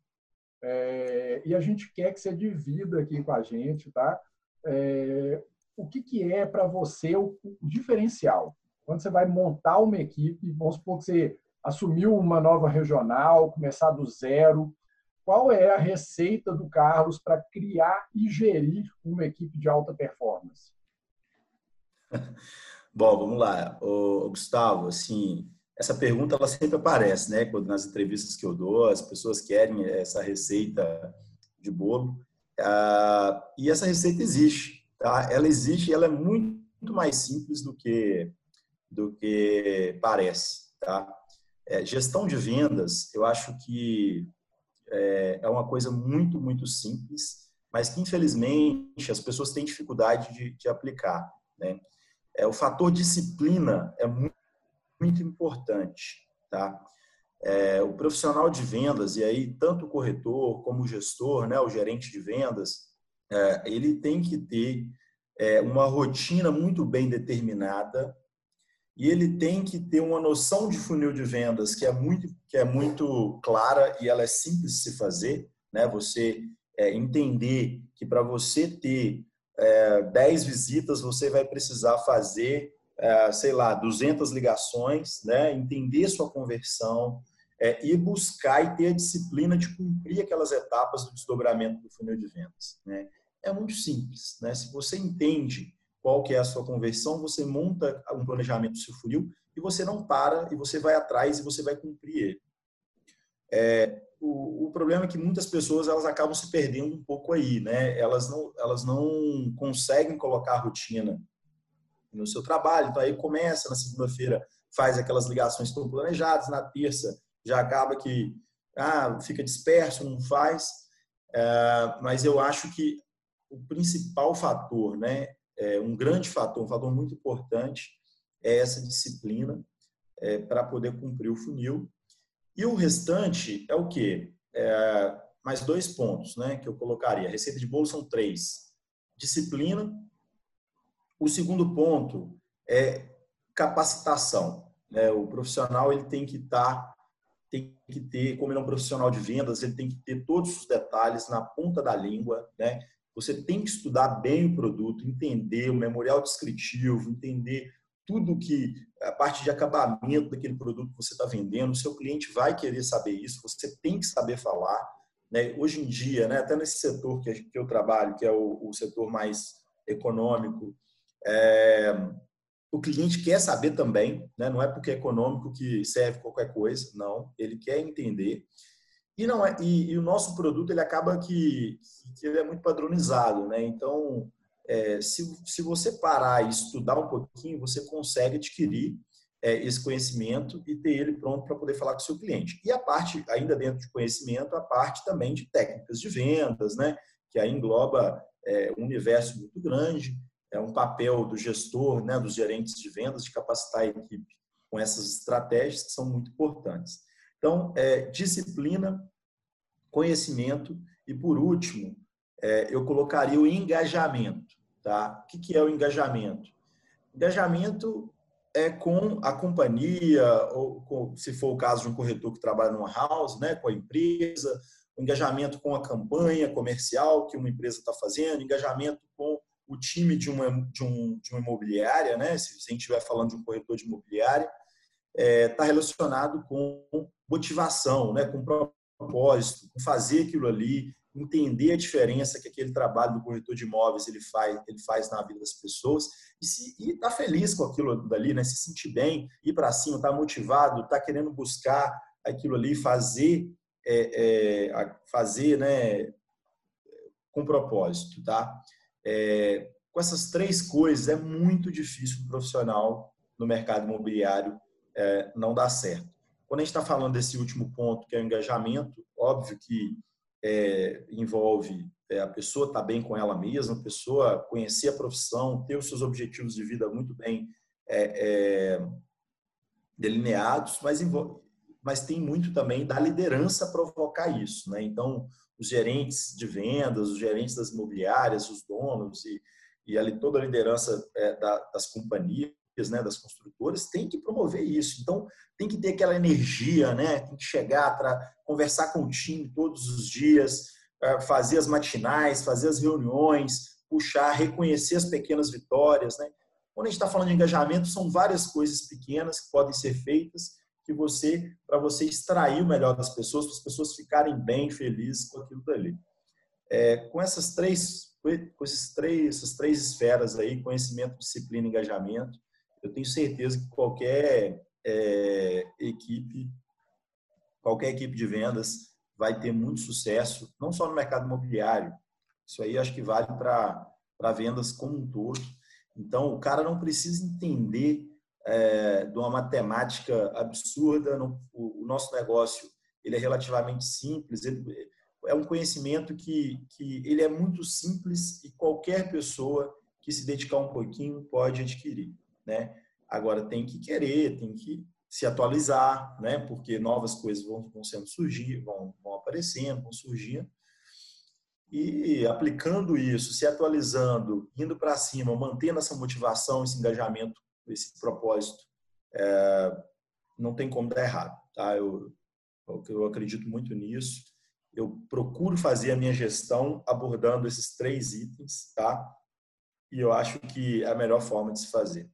É, e a gente quer que você divida aqui com a gente, tá? É, o que, que é para você o, o, diferencial? Quando você vai montar uma equipe, vamos supor que você assumiu uma nova regional, começar do zero, qual é a receita do Carlos para criar e gerir uma equipe de alta performance? Bom, vamos lá, Ô, Gustavo. Assim, essa pergunta ela sempre aparece, né? Quando nas entrevistas que eu dou, as pessoas querem essa receita de bolo. Ah, e essa receita existe, tá? Ela existe e ela é muito mais simples do que do que parece, tá? É, gestão de vendas, eu acho que é, é uma coisa muito, muito simples, mas que infelizmente as pessoas têm dificuldade de, de aplicar. Né? É, o fator disciplina é muito, muito importante. Tá? É, o profissional de vendas, e aí tanto o corretor como o gestor, né, o gerente de vendas, é, ele tem que ter é, uma rotina muito bem determinada e ele tem que ter uma noção de funil de vendas que é muito que é muito clara e ela é simples de se fazer, né? Você é, entender que para você ter é, 10 visitas você vai precisar fazer, é, sei lá, 200 ligações, né? Entender sua conversão é, e buscar e ter a disciplina de cumprir aquelas etapas do desdobramento do funil de vendas, né? É muito simples, né? Se você entende qual que é a sua conversão, você monta um planejamento do seu funil e você não para e você vai atrás e você vai cumprir ele. É, o, o, problema é que muitas pessoas elas acabam se perdendo um pouco aí, né? Elas não, elas não conseguem colocar a rotina no seu trabalho. Então aí começa na segunda-feira, faz aquelas ligações que estão planejadas, na terça já acaba que ah, fica disperso, não faz. É, mas eu acho que o principal fator, né, é, um grande fator, um fator muito importante, é essa disciplina é, para poder cumprir o funil. E o restante é o quê? É, mais dois pontos né, que eu colocaria. A receita de bolo são três. Disciplina. O segundo ponto é capacitação. Né? O profissional ele tem que estar, tá, tem que ter, como ele é um profissional de vendas, ele tem que ter todos os detalhes na ponta da língua, né? Você tem que estudar bem o produto, entender o memorial descritivo, entender tudo que a parte de acabamento daquele produto que você está vendendo, o seu cliente vai querer saber isso, você tem que saber falar. Né? Hoje em dia, né, até nesse setor que eu trabalho, que é o, o setor mais econômico, é, o cliente quer saber também, né? não é porque é econômico que serve qualquer coisa, não, ele quer entender. E não é, e, e o nosso produto ele acaba que, que ele é muito padronizado, né? Então, é, se, se você parar e estudar um pouquinho, você consegue adquirir é, esse conhecimento e ter ele pronto para poder falar com o seu cliente. E a parte, ainda dentro de conhecimento, a parte também de técnicas de vendas, né? Que aí engloba é, um universo muito grande, é um papel do gestor, né? Dos gerentes de vendas, de capacitar a equipe com essas estratégias que são muito importantes. Então, é, disciplina, conhecimento e, por último, é, eu colocaria o engajamento. Tá? O que, que é o engajamento? Engajamento é com a companhia, ou com, se for o caso de um corretor que trabalha numa house, né, com a empresa, o engajamento com a campanha comercial que uma empresa está fazendo, engajamento com o time de uma, de, um, de uma imobiliária, né, se a gente estiver falando de um corretor de imobiliária, está é, tá relacionado com motivação, né, com propósito, com fazer aquilo ali, entender a diferença que aquele trabalho do corretor de imóveis ele faz, ele faz na vida das pessoas e estar tá feliz com aquilo dali, né, se sentir bem, ir para cima, estar tá motivado, estar tá querendo buscar aquilo ali, fazer, é, é, fazer, né, com propósito, tá? É, com essas três coisas é muito difícil o profissional no mercado imobiliário é, não dá certo. Quando a gente está falando desse último ponto, que é o engajamento, óbvio que é, envolve é, a pessoa estar tá bem com ela mesma, a pessoa conhecer a profissão, ter os seus objetivos de vida muito bem é, é delineados, mas, envolve, mas tem muito também da liderança provocar isso. Né? Então, os gerentes de vendas, os gerentes das imobiliárias, os donos e, e ali toda a liderança é, da, das companhias né, das construtoras têm que promover isso. Então, tem que ter aquela energia, né? Tem que chegar para conversar com o time todos os dias, é, fazer as matinais, fazer as reuniões, puxar, reconhecer as pequenas vitórias, né? Quando a gente está falando de engajamento, são várias coisas pequenas que podem ser feitas que você para você extrair o melhor das pessoas, para as pessoas ficarem bem, felizes com aquilo dali. É, com essas três com esses três, essas três esferas aí, conhecimento, disciplina engajamento, eu tenho certeza que qualquer é, equipe, qualquer equipe de vendas vai ter muito sucesso, não só no mercado imobiliário. Isso aí acho que vale para vendas como um todo. Então, o cara não precisa entender é, de uma matemática absurda. O, o, nosso negócio ele é relativamente simples. Ele, é um conhecimento que, que ele é muito simples e qualquer pessoa que se dedicar um pouquinho pode adquirir, né? Agora tem que querer, tem que se atualizar, né? Porque novas coisas vão, vão sendo surgir, vão, vão aparecendo, vão surgindo. E aplicando isso, se atualizando, indo para cima, mantendo essa motivação, esse engajamento, esse propósito, é, não tem como dar errado, tá? Eu, eu acredito muito nisso eu procuro fazer a minha gestão abordando esses três itens, tá? E eu acho que é a melhor forma de se fazer.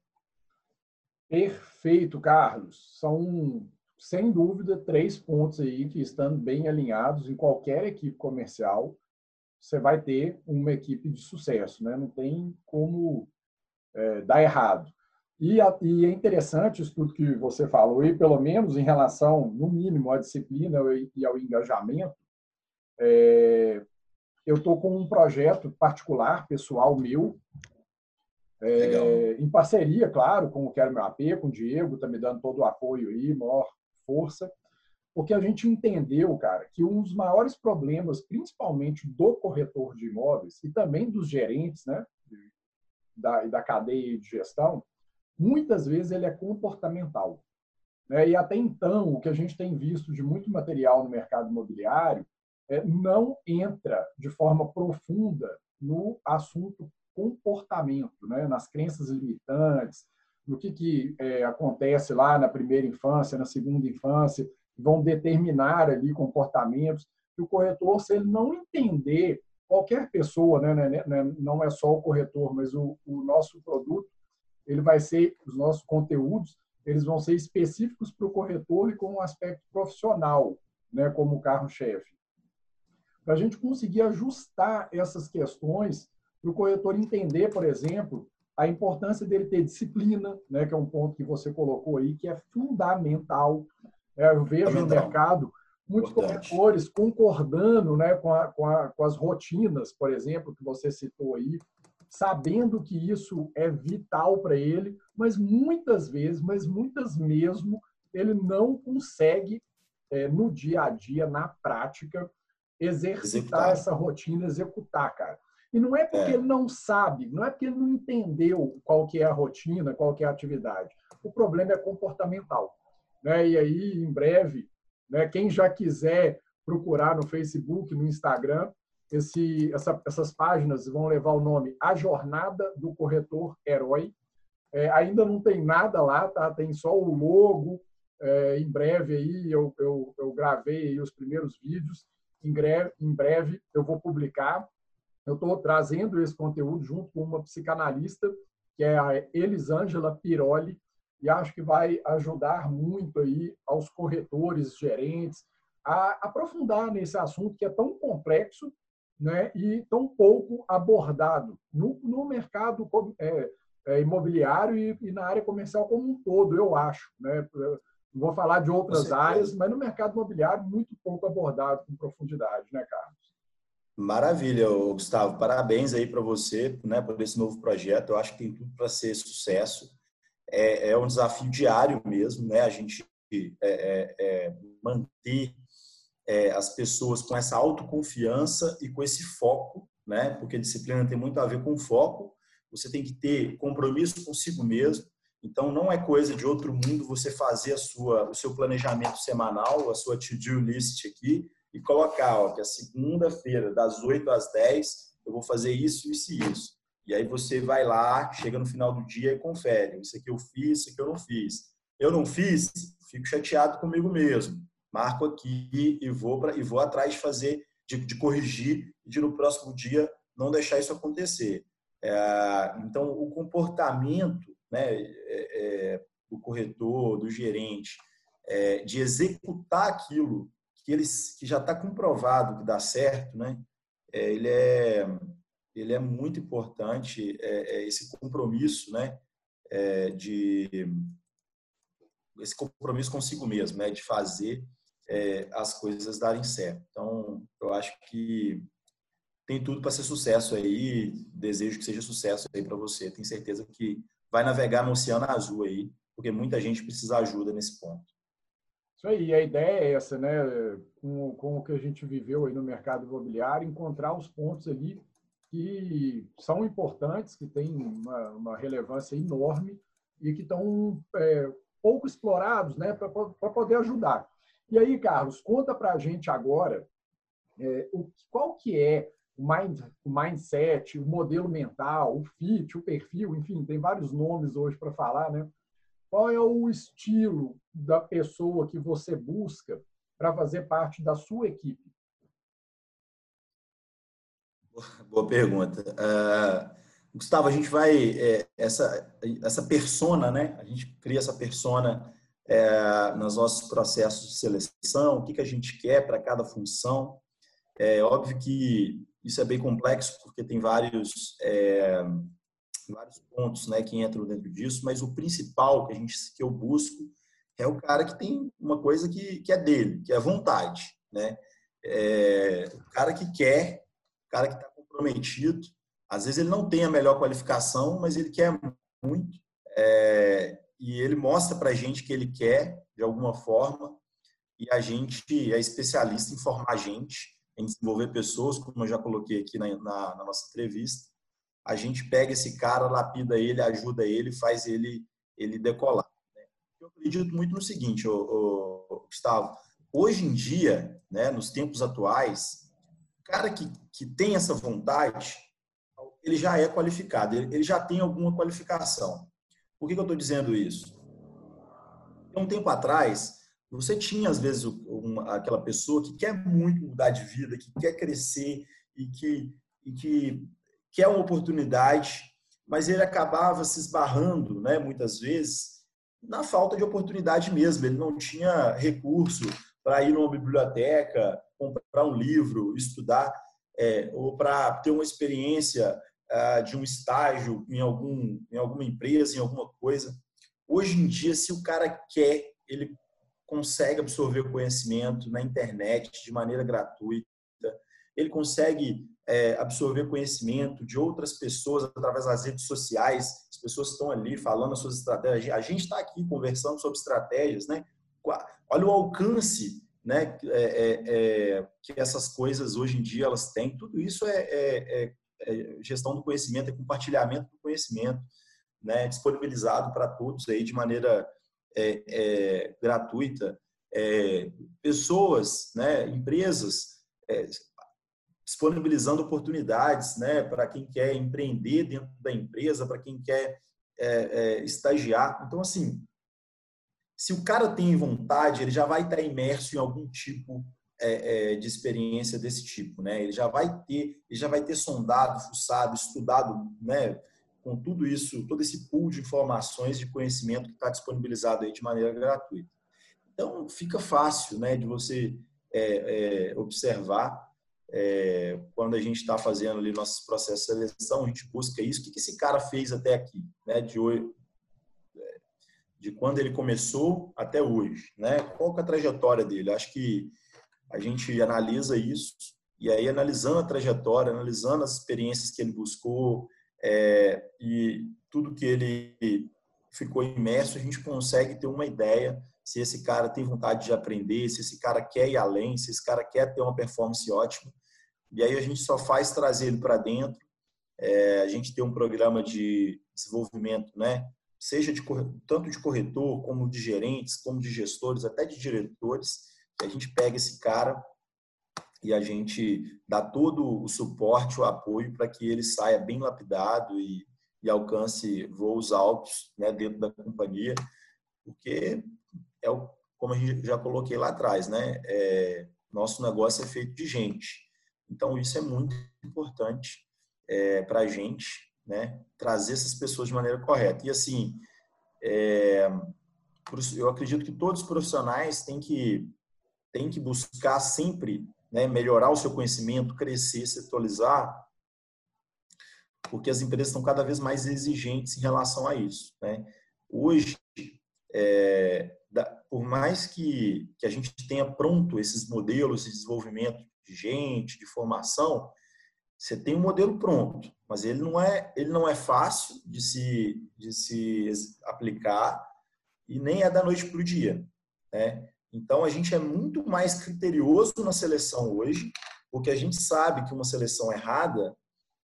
Perfeito, Carlos. São, sem dúvida, três pontos aí que, estando bem alinhados em qualquer equipe comercial, você vai ter uma equipe de sucesso, né? Não tem como é, dar errado. E, a, e, é interessante isso tudo que você falou, e pelo menos em relação, no mínimo, à disciplina e ao engajamento, é, eu estou com um projeto particular, pessoal meu, é, em parceria, claro, com o Quero Meu AP, com o Diego, está me dando todo o apoio aí, maior força, porque a gente entendeu, cara, que um dos maiores problemas, principalmente do corretor de imóveis e também dos gerentes, né, da, da cadeia de gestão, muitas vezes ele é comportamental. Né? E até então, o que a gente tem visto de muito material no mercado imobiliário é, não entra de forma profunda no assunto comportamento, né? nas crenças limitantes, no que, que é, acontece lá na primeira infância, na segunda infância, vão determinar ali comportamentos. E o corretor, se ele não entender, qualquer pessoa, né, né, né, não é só o corretor, mas o, o nosso produto, ele vai ser, os nossos conteúdos, eles vão ser específicos para o corretor e com um aspecto profissional, né, como carro-chefe para a gente conseguir ajustar essas questões para o corretor entender, por exemplo, a importância dele ter disciplina, né, que é um ponto que você colocou aí, que é fundamental. É, eu vejo no mercado muitos Importante. corretores concordando né, com, a, com, a, com as rotinas, por exemplo, que você citou aí, sabendo que isso é vital para ele, mas muitas vezes, mas muitas mesmo, ele não consegue, é, no dia a dia, na prática, exercitar executar. essa rotina, executar, cara. E não é porque é. ele não sabe, não é porque ele não entendeu qual que é a rotina, qual que é a atividade. O problema é comportamental. Né? E aí, em breve, né, quem já quiser procurar no Facebook, no Instagram, esse, essa, essas páginas vão levar o nome A Jornada do Corretor Herói. É, ainda não tem nada lá, tá? tem só o logo. É, em breve aí eu, eu, eu gravei os primeiros vídeos em breve, em breve eu vou publicar. Eu estou trazendo esse conteúdo junto com uma psicanalista, que é a Elisângela Piroli, e acho que vai ajudar muito aí aos corretores, gerentes, a aprofundar nesse assunto que é tão complexo né, e tão pouco abordado no, no mercado é, é, imobiliário e, e, na área comercial como um todo, eu acho. Né? vou falar de outras áreas, mas no mercado imobiliário muito pouco abordado com profundidade, né, Carlos? Maravilha, Gustavo. Parabéns aí para você, né, por esse novo projeto. Eu acho que tem tudo para ser sucesso. É, é, um desafio diário mesmo, né? A gente é, é, é manter é, as pessoas com essa autoconfiança e com esse foco, né? Porque disciplina tem muito a ver com foco. Você tem que ter compromisso consigo mesmo então, não é coisa de outro mundo você fazer a sua, o seu planejamento semanal, a sua to-do list aqui e colocar ó, que a segunda-feira, das 8 às 10, eu vou fazer isso, isso e isso. E aí você vai lá, chega no final do dia e confere. Isso aqui eu fiz, isso aqui eu não fiz. Eu não fiz, fico chateado comigo mesmo. Marco aqui e vou para e vou atrás fazer, de, de corrigir de no próximo dia não deixar isso acontecer. É, então, o comportamento né, é, é, do corretor, do gerente, é, de executar aquilo que, eles, que já está comprovado que dá certo, né, é, ele, é, ele é muito importante, é, esse compromisso né, de esse compromisso consigo mesmo, né, de fazer as coisas darem certo. Então, eu acho que tem tudo para ser sucesso aí. Desejo que seja sucesso aí para você. Tenho certeza que vai navegar no oceano azul aí, porque muita gente precisa ajuda nesse ponto. Isso aí, a ideia é essa, né? Com, com o que a gente viveu aí no mercado imobiliário, encontrar os pontos ali que são importantes, que têm uma, uma relevância enorme e que estão é, pouco explorados, né? Para poder ajudar. E aí, Carlos, conta para a gente agora é, o, qual que é o, mind, o mindset, o modelo mental, o fit, o perfil, enfim, tem vários nomes hoje para falar, né? Qual é o estilo da pessoa que você busca para fazer parte da sua equipe? Boa pergunta. Uh, Gustavo, a gente vai é, essa essa persona, né? A gente cria essa persona é, nos nossos processos de seleção. O que que a gente quer para cada função? É óbvio que isso é bem complexo porque tem vários é, vários pontos, né, que entram dentro disso. Mas o principal que a gente que eu busco é o cara que tem uma coisa que, que é dele, que é vontade, né? É, o cara que quer, o cara que está comprometido. Às vezes ele não tem a melhor qualificação, mas ele quer muito. É, e ele mostra para a gente que ele quer de alguma forma e a gente é especialista em formar gente em desenvolver pessoas, como eu já coloquei aqui na, na, na nossa entrevista. A gente pega esse cara, lapida ele, ajuda ele, faz ele, ele decolar. Né? Eu acredito muito no seguinte, ô, Gustavo. Hoje em dia, né, nos tempos atuais, o cara que, que tem essa vontade, ele já é qualificado, ele, ele já tem alguma qualificação. Por que, que eu estou dizendo isso? Um tempo atrás, você tinha, às vezes, uma, aquela pessoa que quer muito mudar de vida, que quer crescer e que, e que quer uma oportunidade, mas ele acabava se esbarrando, né, muitas vezes, na falta de oportunidade mesmo. Ele não tinha recurso para ir numa biblioteca, comprar um livro, estudar, é, ou para ter uma experiência de um estágio em, algum, em alguma empresa, em alguma coisa. Hoje em dia, se o cara quer, ele consegue absorver conhecimento na internet de maneira gratuita, ele consegue é, absorver conhecimento de outras pessoas através das redes sociais, as pessoas estão ali falando as suas estratégias, a gente está aqui conversando sobre estratégias, né? Olha o alcance né, é, é, é, que essas coisas hoje em dia elas têm, tudo isso é, é, é gestão do conhecimento, é compartilhamento do conhecimento, né, disponibilizado para todos aí de maneira é, é, gratuita, é, pessoas, né, empresas é, disponibilizando oportunidades né, para quem quer empreender dentro da empresa, para quem quer é, é, estagiar. Então, assim, se o cara tem vontade, ele já vai estar imerso em algum tipo de experiência desse tipo, né? Ele já vai ter, ele já vai ter sondado, fuçado, estudado, né? com tudo isso, todo esse pool de informações, de conhecimento que está disponibilizado aí de maneira gratuita. Então, fica fácil né, de você é, é, observar é, quando a gente está fazendo ali nossos processos de seleção, a gente busca isso. O que, que esse cara fez até aqui, né, de, hoje, é, de quando ele começou até hoje? Né? Qual é a trajetória dele? Acho que a gente analisa isso e aí, analisando a trajetória, analisando as experiências que ele buscou, é, e tudo que ele ficou imerso, a gente consegue ter uma ideia se esse cara tem vontade de aprender, se esse cara quer ir além, se esse cara quer ter uma performance ótima. E aí a gente só faz trazer ele para dentro. É, a gente tem um programa de desenvolvimento, né? Seja de tanto de corretor, como de gerentes, como de gestores, até de diretores, a gente pega esse cara e a gente dá todo o suporte, o apoio para que ele saia bem lapidado e, e alcance voos altos né, dentro da companhia, porque é o, como a gente já coloquei lá atrás, né? É, nosso negócio é feito de gente. Então, isso é muito importante é, para a gente, né? Trazer essas pessoas de maneira correta. E, assim, é, eu acredito que todos os profissionais têm que, têm que buscar sempre né, melhorar o seu conhecimento, crescer, se atualizar, porque as empresas estão cada vez mais exigentes em relação a isso. Né? Hoje, é, da, por mais que, que a gente tenha pronto esses modelos de desenvolvimento de gente, de formação, você tem um modelo pronto, mas ele não é, ele não é fácil de se, de se aplicar e nem é da noite para o dia. Né? Então, a gente é muito mais criterioso na seleção hoje, porque a gente sabe que uma seleção errada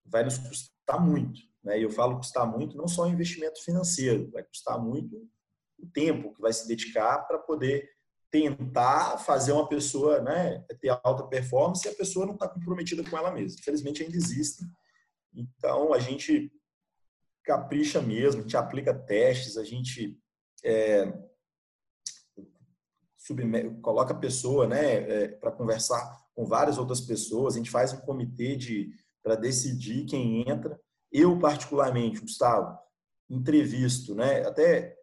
vai nos custar muito. Né? E eu falo custar muito não só o investimento financeiro, vai custar muito o tempo que vai se dedicar para poder tentar fazer uma pessoa né, ter alta performance e a pessoa não está comprometida com ela mesma. Infelizmente, ainda existem. Então, a gente capricha mesmo, a gente aplica testes, a gente é, coloca a pessoa né, é, para conversar com várias outras pessoas, a gente faz um comitê de para decidir quem entra. Eu, particularmente, Gustavo, entrevisto, né, até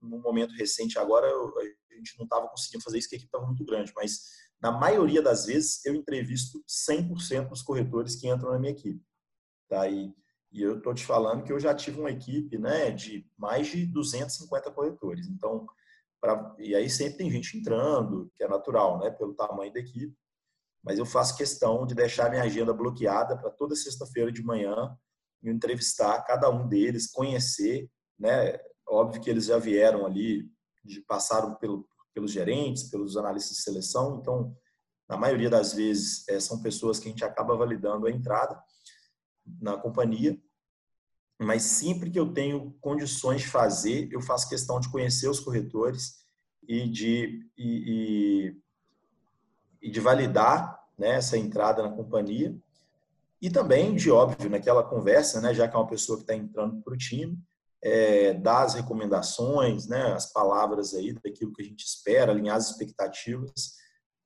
no momento recente agora, a gente não estava conseguindo fazer isso, porque a equipe estava muito grande, mas na maioria das vezes eu entrevisto 100% dos corretores que entram na minha equipe. Tá? E, e eu estou te falando que eu já tive uma equipe né, de mais de 250 corretores. Então, Pra, e aí sempre tem gente entrando, que é natural, né, pelo tamanho da equipe. Mas eu faço questão de deixar minha agenda bloqueada para toda sexta-feira de manhã me entrevistar cada um deles, conhecer, né? Óbvio que eles já vieram ali, passaram pelo, pelos gerentes, pelos analistas de seleção, então na maioria das vezes é, são pessoas que a gente acaba validando a entrada na companhia mas sempre que eu tenho condições de fazer, eu faço questão de conhecer os corretores e de, e, e, e de validar né, essa entrada na companhia. E também, de óbvio, naquela conversa, né, já que é uma pessoa que está entrando para o time, é, dar as recomendações, né, as palavras aí daquilo que a gente espera, alinhar as expectativas,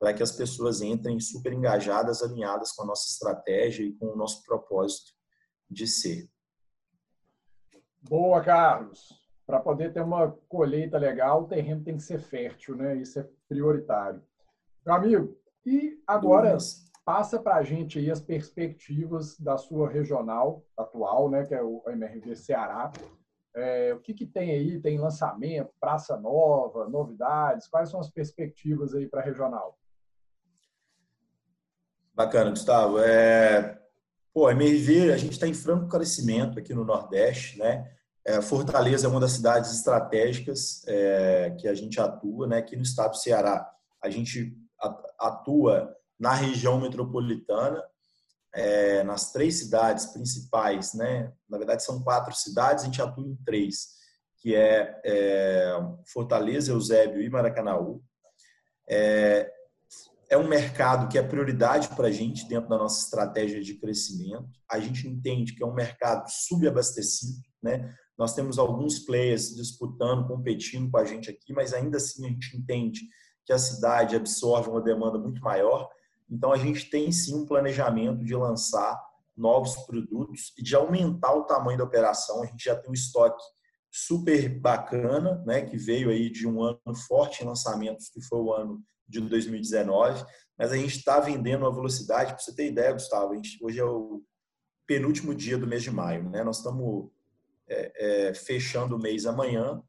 para que as pessoas entrem super engajadas, alinhadas com a nossa estratégia e com o nosso propósito de ser. Boa, Carlos. Para poder ter uma colheita legal, o terreno tem que ser fértil, né? Isso é prioritário. Meu amigo, e agora passa para a gente aí as perspectivas da sua regional atual, né? Que é o MRV Ceará. É, o que, que tem aí? Tem lançamento, praça nova, novidades? Quais são as perspectivas aí para a regional? Bacana, Gustavo. É, Pô, a MRV, a gente está em franco crescimento aqui no Nordeste, né? É, Fortaleza é uma das cidades estratégicas é, que a gente atua, né? Aqui no estado do Ceará, a gente atua na região metropolitana, é, nas três cidades principais, né? Na verdade, são quatro cidades, a gente atua em três, que é, é Fortaleza, Eusébio e Maracanaú. É, é um mercado que é prioridade para a gente dentro da nossa estratégia de crescimento. A gente entende que é um mercado subabastecido, né? Nós temos alguns players disputando, competindo com a gente aqui, mas ainda assim a gente entende que a cidade absorve uma demanda muito maior. Então a gente tem sim um planejamento de lançar novos produtos e de aumentar o tamanho da operação. A gente já tem um estoque super bacana, né, que veio aí de um ano forte em lançamentos, que foi o ano de 2019, mas a gente está vendendo a velocidade. Para você ter ideia, Gustavo, gente, hoje é o penúltimo dia do mês de maio, né? Nós estamos é, é, fechando o mês amanhã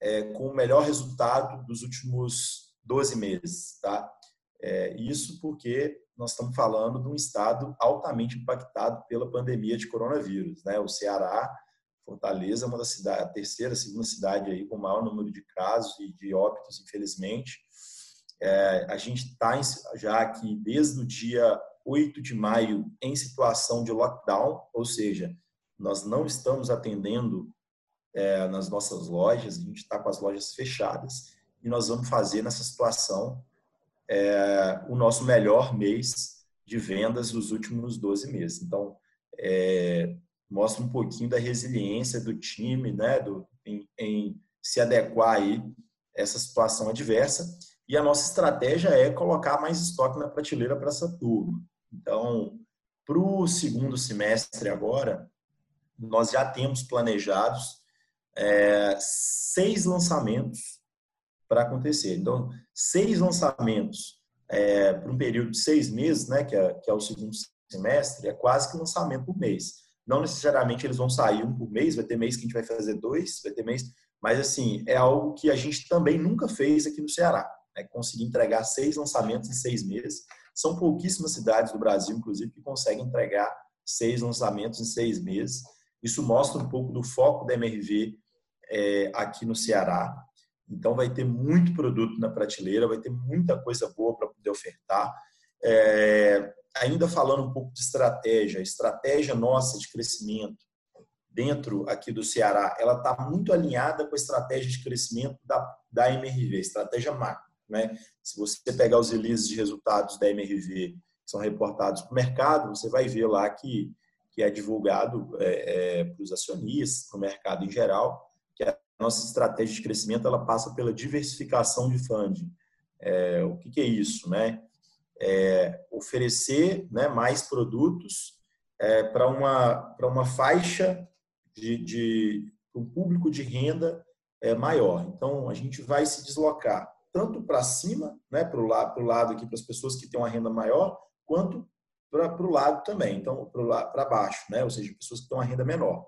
é, com o melhor resultado dos últimos 12 meses, tá? É, isso porque nós estamos falando de um estado altamente impactado pela pandemia de coronavírus, né? O Ceará, Fortaleza, é uma das cidades, a terceira, segunda cidade aí com o maior número de casos e de óbitos, infelizmente. É, a gente está já aqui desde o dia 8 de maio em situação de lockdown, ou seja, nós não estamos atendendo é, nas nossas lojas, a gente está com as lojas fechadas e nós vamos fazer nessa situação é, o nosso melhor mês de vendas dos últimos 12 meses. Então, é, mostra um pouquinho da resiliência do time, né, do, em, em se adequar aí a essa situação adversa. E a nossa estratégia é colocar mais estoque na prateleira para essa turma. Então, para o segundo semestre agora, nós já temos planejados é, seis lançamentos para acontecer. Então, seis lançamentos é, para um período de seis meses, né, que é, que é o segundo semestre, é quase que um lançamento por mês. Não necessariamente eles vão sair um por mês, vai ter mês que a gente vai fazer dois, vai ter mês, mas assim, é algo que a gente também nunca fez aqui no Ceará. Né? Conseguir entregar seis lançamentos em seis meses. São pouquíssimas cidades do Brasil, inclusive, que conseguem entregar seis lançamentos em seis meses. Isso mostra um pouco do foco da MRV é, aqui no Ceará. Então, vai ter muito produto na prateleira, vai ter muita coisa boa para poder ofertar. É, ainda falando um pouco de estratégia, a estratégia nossa de crescimento dentro aqui do Ceará, ela está muito alinhada com a estratégia de crescimento da, da MRV, estratégia macro. Né? Se você pegar os releases de resultados da MRV que são reportados para o mercado, você vai ver lá que, que é divulgado é, é, para os acionistas, para o mercado em geral, que a nossa estratégia de crescimento ela passa pela diversificação de funding. É, o que, que, é isso? Né? É oferecer né, mais produtos é, para uma, uma faixa de, de um público de renda é, maior. Então, a gente vai se deslocar tanto para cima, né, para o lado, lado aqui, para as pessoas que têm uma renda maior, quanto para o lado também, então para baixo, né, ou seja, pessoas que têm uma renda menor.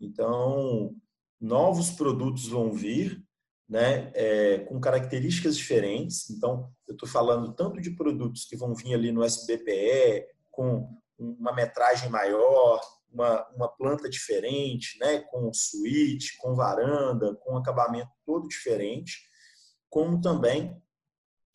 Então, novos produtos vão vir, né, é, com características diferentes. Então, eu estou falando tanto de produtos que vão vir ali no SBPE, com uma metragem maior, uma, uma planta diferente, né, com suíte, com varanda, com acabamento todo diferente, como também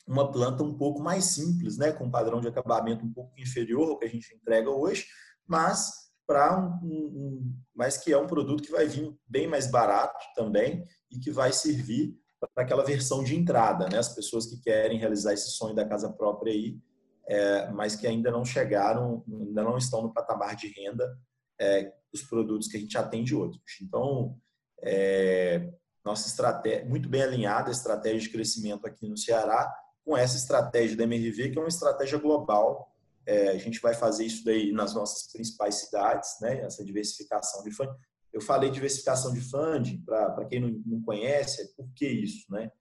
uma planta um pouco mais simples, né, com um padrão de acabamento um pouco inferior ao que a gente entrega hoje, mas para um, um, mas que é um produto que vai vir bem mais barato também e que vai servir para aquela versão de entrada, né? As pessoas que querem realizar esse sonho da casa própria aí, é, mas que ainda não chegaram, ainda não estão no patamar de renda é, dos produtos que a gente atende outros. Então, é, nossa estratégia, muito bem alinhada a estratégia de crescimento aqui no Ceará, com essa estratégia da MRV, que é uma estratégia global. É, a gente vai fazer isso daí nas nossas principais cidades, né? essa diversificação de funding. Eu falei diversificação de funding, para quem não, não conhece, é por que isso? Né?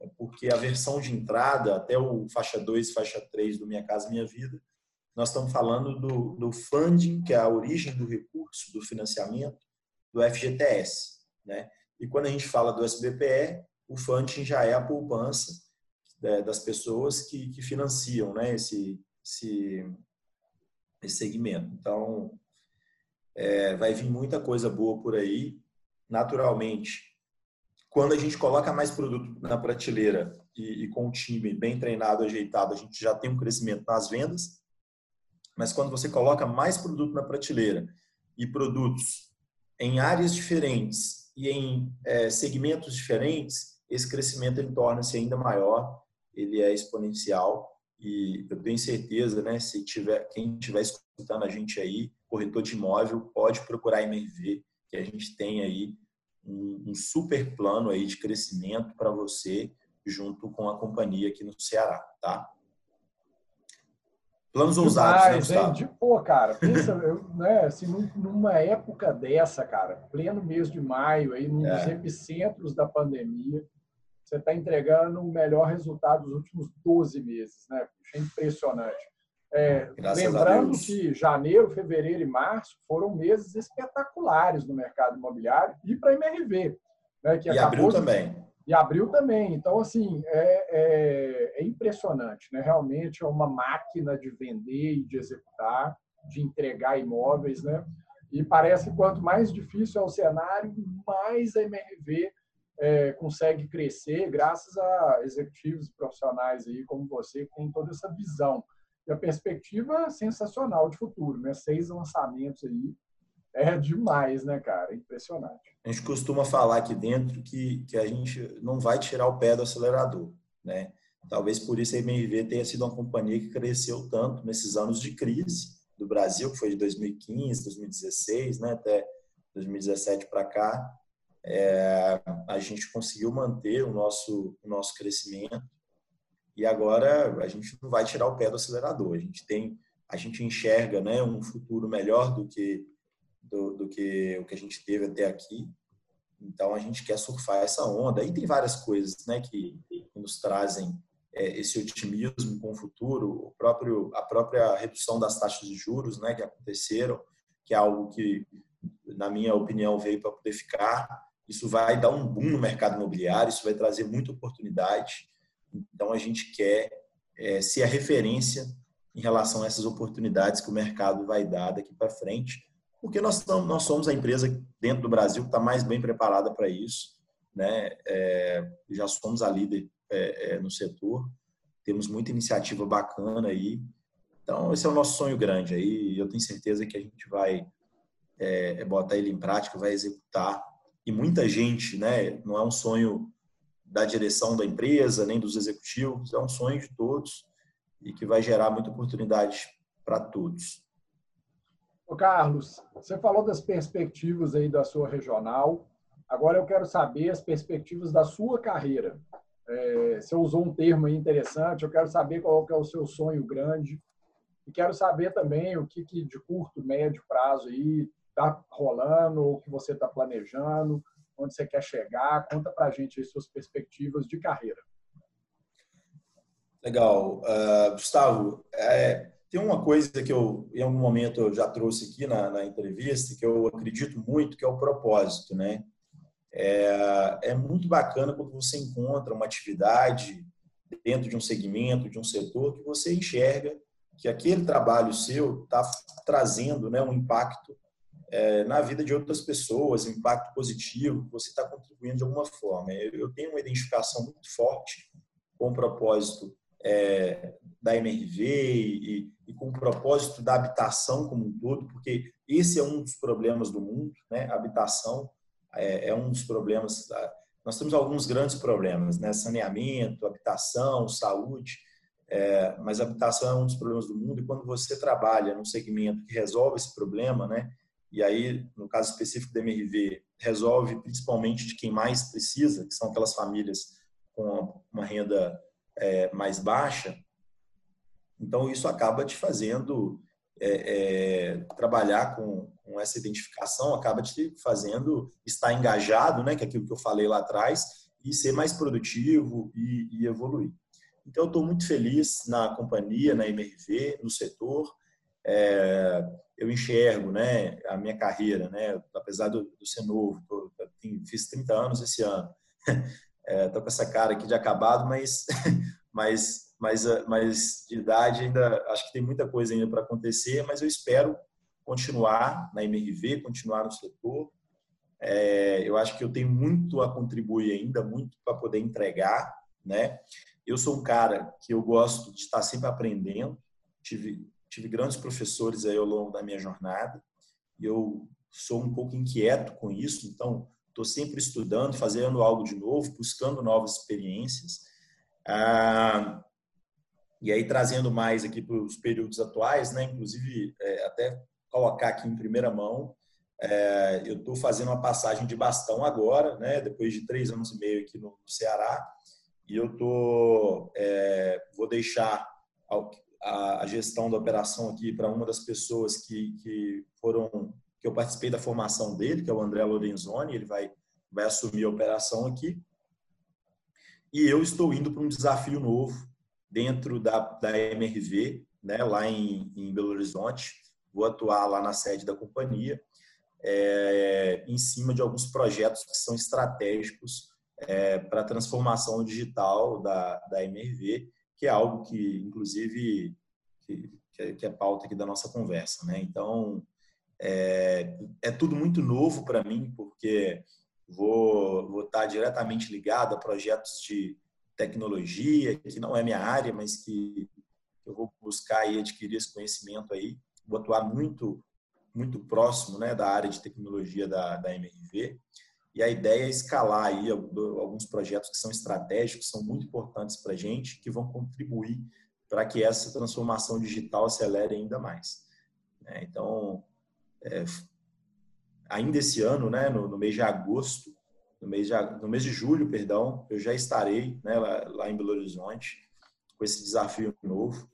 É porque a versão de entrada, até o faixa 2 faixa 3 do Minha Casa Minha Vida, nós estamos falando do, do funding, que é a origem do recurso, do financiamento, do FGTS. Né? E quando a gente fala do SBPE, o funding já é a poupança né, das pessoas que, que financiam né, esse, esse, esse segmento. Então, é, vai vir muita coisa boa por aí. Naturalmente, quando a gente coloca mais produto na prateleira e, e com o time bem treinado, ajeitado, a gente já tem um crescimento nas vendas mas quando você coloca mais produto na prateleira e produtos em áreas diferentes e em é, segmentos diferentes, esse crescimento ele torna-se ainda maior, ele é exponencial e eu tenho certeza, né, se tiver quem estiver escutando a gente aí, corretor de imóvel, pode procurar a MRV, que a gente tem aí um, um super plano aí de crescimento para você junto com a companhia aqui no Ceará, tá? Planos ousados, né, Gustavo? De, pô, cara, pensa, eu, né, assim, numa época dessa, cara, pleno mês de maio, aí, nos é. epicentros da pandemia, você está entregando o melhor resultado dos últimos 12 meses, né? É impressionante. É, lembrando que janeiro, fevereiro e março foram meses espetaculares no mercado imobiliário e para a MRV. Né, que e abril de... também. E abril também. Então, assim, é, é, é, impressionante, né? Realmente é uma máquina de vender e de executar, de entregar imóveis, né? E parece que quanto mais difícil é o cenário, mais a MRV é, consegue crescer, graças a executivos profissionais aí como você, que tem toda essa visão. E a perspectiva sensacional de futuro, né? Seis lançamentos aí é demais, né, cara? Impressionante. A gente costuma falar aqui dentro que, que a gente não vai tirar o pé do acelerador, né? Talvez por isso a MRV tenha sido uma companhia que cresceu tanto nesses anos de crise do Brasil, que foi de 2015, 2016, né, até 2017 para cá. É, a gente conseguiu manter o nosso, o nosso crescimento e agora a gente não vai tirar o pé do acelerador. A gente tem, a gente enxerga, né, um futuro melhor do que do, do que o que a gente teve até aqui. Então a gente quer surfar essa onda. E tem várias coisas, né, que, nos trazem é, esse otimismo com o futuro. O próprio a própria redução das taxas de juros, né, que aconteceram, que é algo que na minha opinião veio para poder ficar. Isso vai dar um boom no mercado imobiliário. Isso vai trazer muita oportunidade. Então a gente quer é, ser a referência em relação a essas oportunidades que o mercado vai dar daqui para frente porque nós, nós somos a empresa dentro do Brasil que está mais bem preparada para isso, né? É, já somos a líder é, é, no setor, temos muita iniciativa bacana aí, então esse é o nosso sonho grande aí, eu tenho certeza que a gente vai é, é, botar ele em prática, vai executar, e muita gente, né? Não é um sonho da direção da empresa, nem dos executivos, é um sonho de todos e que vai gerar muita oportunidade para todos. Ô Carlos, você falou das perspectivas aí da sua regional. Agora eu quero saber as perspectivas da sua carreira. É, você usou um termo interessante. Eu quero saber qual é o seu sonho grande e quero saber também o que, que de curto, médio prazo aí está rolando, o que você está planejando, onde você quer chegar. Conta para a gente as suas perspectivas de carreira. Legal, uh, Gustavo. É, tem uma coisa que eu, em algum momento, eu já trouxe aqui na, na entrevista, que eu acredito muito, que é o propósito, né? É, é muito bacana quando você encontra uma atividade dentro de um segmento, de um setor, que você enxerga que aquele trabalho seu está trazendo né, um impacto é, na vida de outras pessoas, um impacto positivo, você está contribuindo de alguma forma. Eu tenho uma identificação muito forte com o propósito é, da MRV e, e, com o propósito da habitação como um todo, porque esse é um dos problemas do mundo, né? A habitação é, é um dos problemas. Nós temos alguns grandes problemas, né? Saneamento, habitação, saúde, é, mas habitação é um dos problemas do mundo e quando você trabalha num segmento que resolve esse problema, né? E aí, no caso específico da MRV, resolve principalmente de quem mais precisa, que são aquelas famílias com uma renda é, mais baixa, então isso acaba te fazendo é, é, trabalhar com, com, essa identificação, acaba te fazendo estar engajado, né, que é aquilo que eu falei lá atrás, e ser mais produtivo e, e evoluir. Então, eu estou muito feliz na companhia, na MRV, no setor. É, eu enxergo né, a minha carreira, né, apesar de eu ser novo, tô, fiz 30 anos esse ano, Estou é, com essa cara aqui de acabado, mas, mas, mas, eh, mas de idade ainda acho que tem muita coisa ainda para acontecer, mas eu espero continuar na MRV, continuar no setor. É, eu acho que eu tenho muito a contribuir ainda, muito para poder entregar, né? Eu sou um cara que eu gosto de estar sempre aprendendo. Tive, tive grandes professores aí ao longo da minha jornada. Eu sou um pouco inquieto com isso, então estou sempre estudando, fazendo algo de novo, buscando novas experiências. Ah, e aí trazendo mais aqui para os períodos atuais, né? Inclusive é, até colocar aqui em primeira mão, é, eu estou fazendo uma passagem de bastão agora, né? Depois de três anos e meio aqui no Ceará, e eu tô é, vou deixar a, a, gestão da operação aqui para uma das pessoas que, que foram que eu participei da formação dele, que é o André Lorenzoni, ele vai, vai assumir a operação aqui. E eu estou indo para um desafio novo dentro da, da MRV, né, lá em, em Belo Horizonte. Vou atuar lá na sede da companhia, é, em cima de alguns projetos que são estratégicos é, para a transformação digital da, da MRV, que é algo que, inclusive, que, que é pauta aqui da nossa conversa. Né? Então, é, é tudo muito novo para mim, porque vou, vou estar diretamente ligado a projetos de tecnologia, que não é minha área, mas que eu vou buscar e adquirir esse conhecimento aí. Vou atuar muito, muito próximo né, da área de tecnologia da, da MRV. e a ideia é escalar aí alguns projetos que são estratégicos, são muito importantes para a gente, que vão contribuir para que essa transformação digital acelere ainda mais. Né? Então, é, ainda esse ano, né, no, no, mês de agosto, no mês de, no mês de julho, perdão, eu já estarei né, lá, lá em Belo Horizonte com esse desafio novo.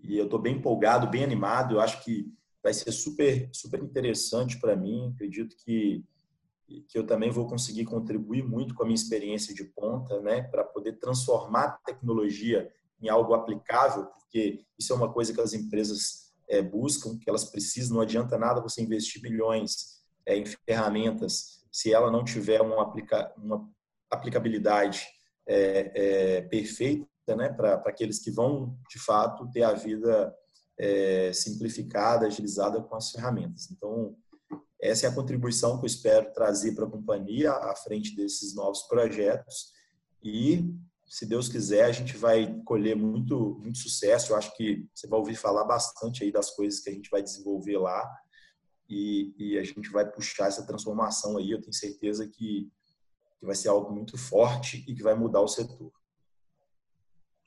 E eu estou bem empolgado, bem animado. Eu acho que vai ser super, super interessante para mim. Acredito que, que eu também vou conseguir contribuir muito com a minha experiência de ponta, né, para poder transformar a tecnologia em algo aplicável, porque isso é uma coisa que as empresas é, buscam, que elas precisam. Não adianta nada você investir milhões é, em ferramentas se ela não tiver uma, aplica, uma aplicabilidade é, perfeita né, para aqueles que vão, de fato, ter a vida simplificada, agilizada com as ferramentas. Então, essa é a contribuição que eu espero trazer para a companhia à frente desses novos projetos e se Deus quiser, a gente vai colher muito, muito sucesso. Eu acho que você vai ouvir falar bastante aí das coisas que a gente vai desenvolver lá e, e a gente vai puxar essa transformação aí. Eu tenho certeza que, que vai ser algo muito forte e que vai mudar o setor.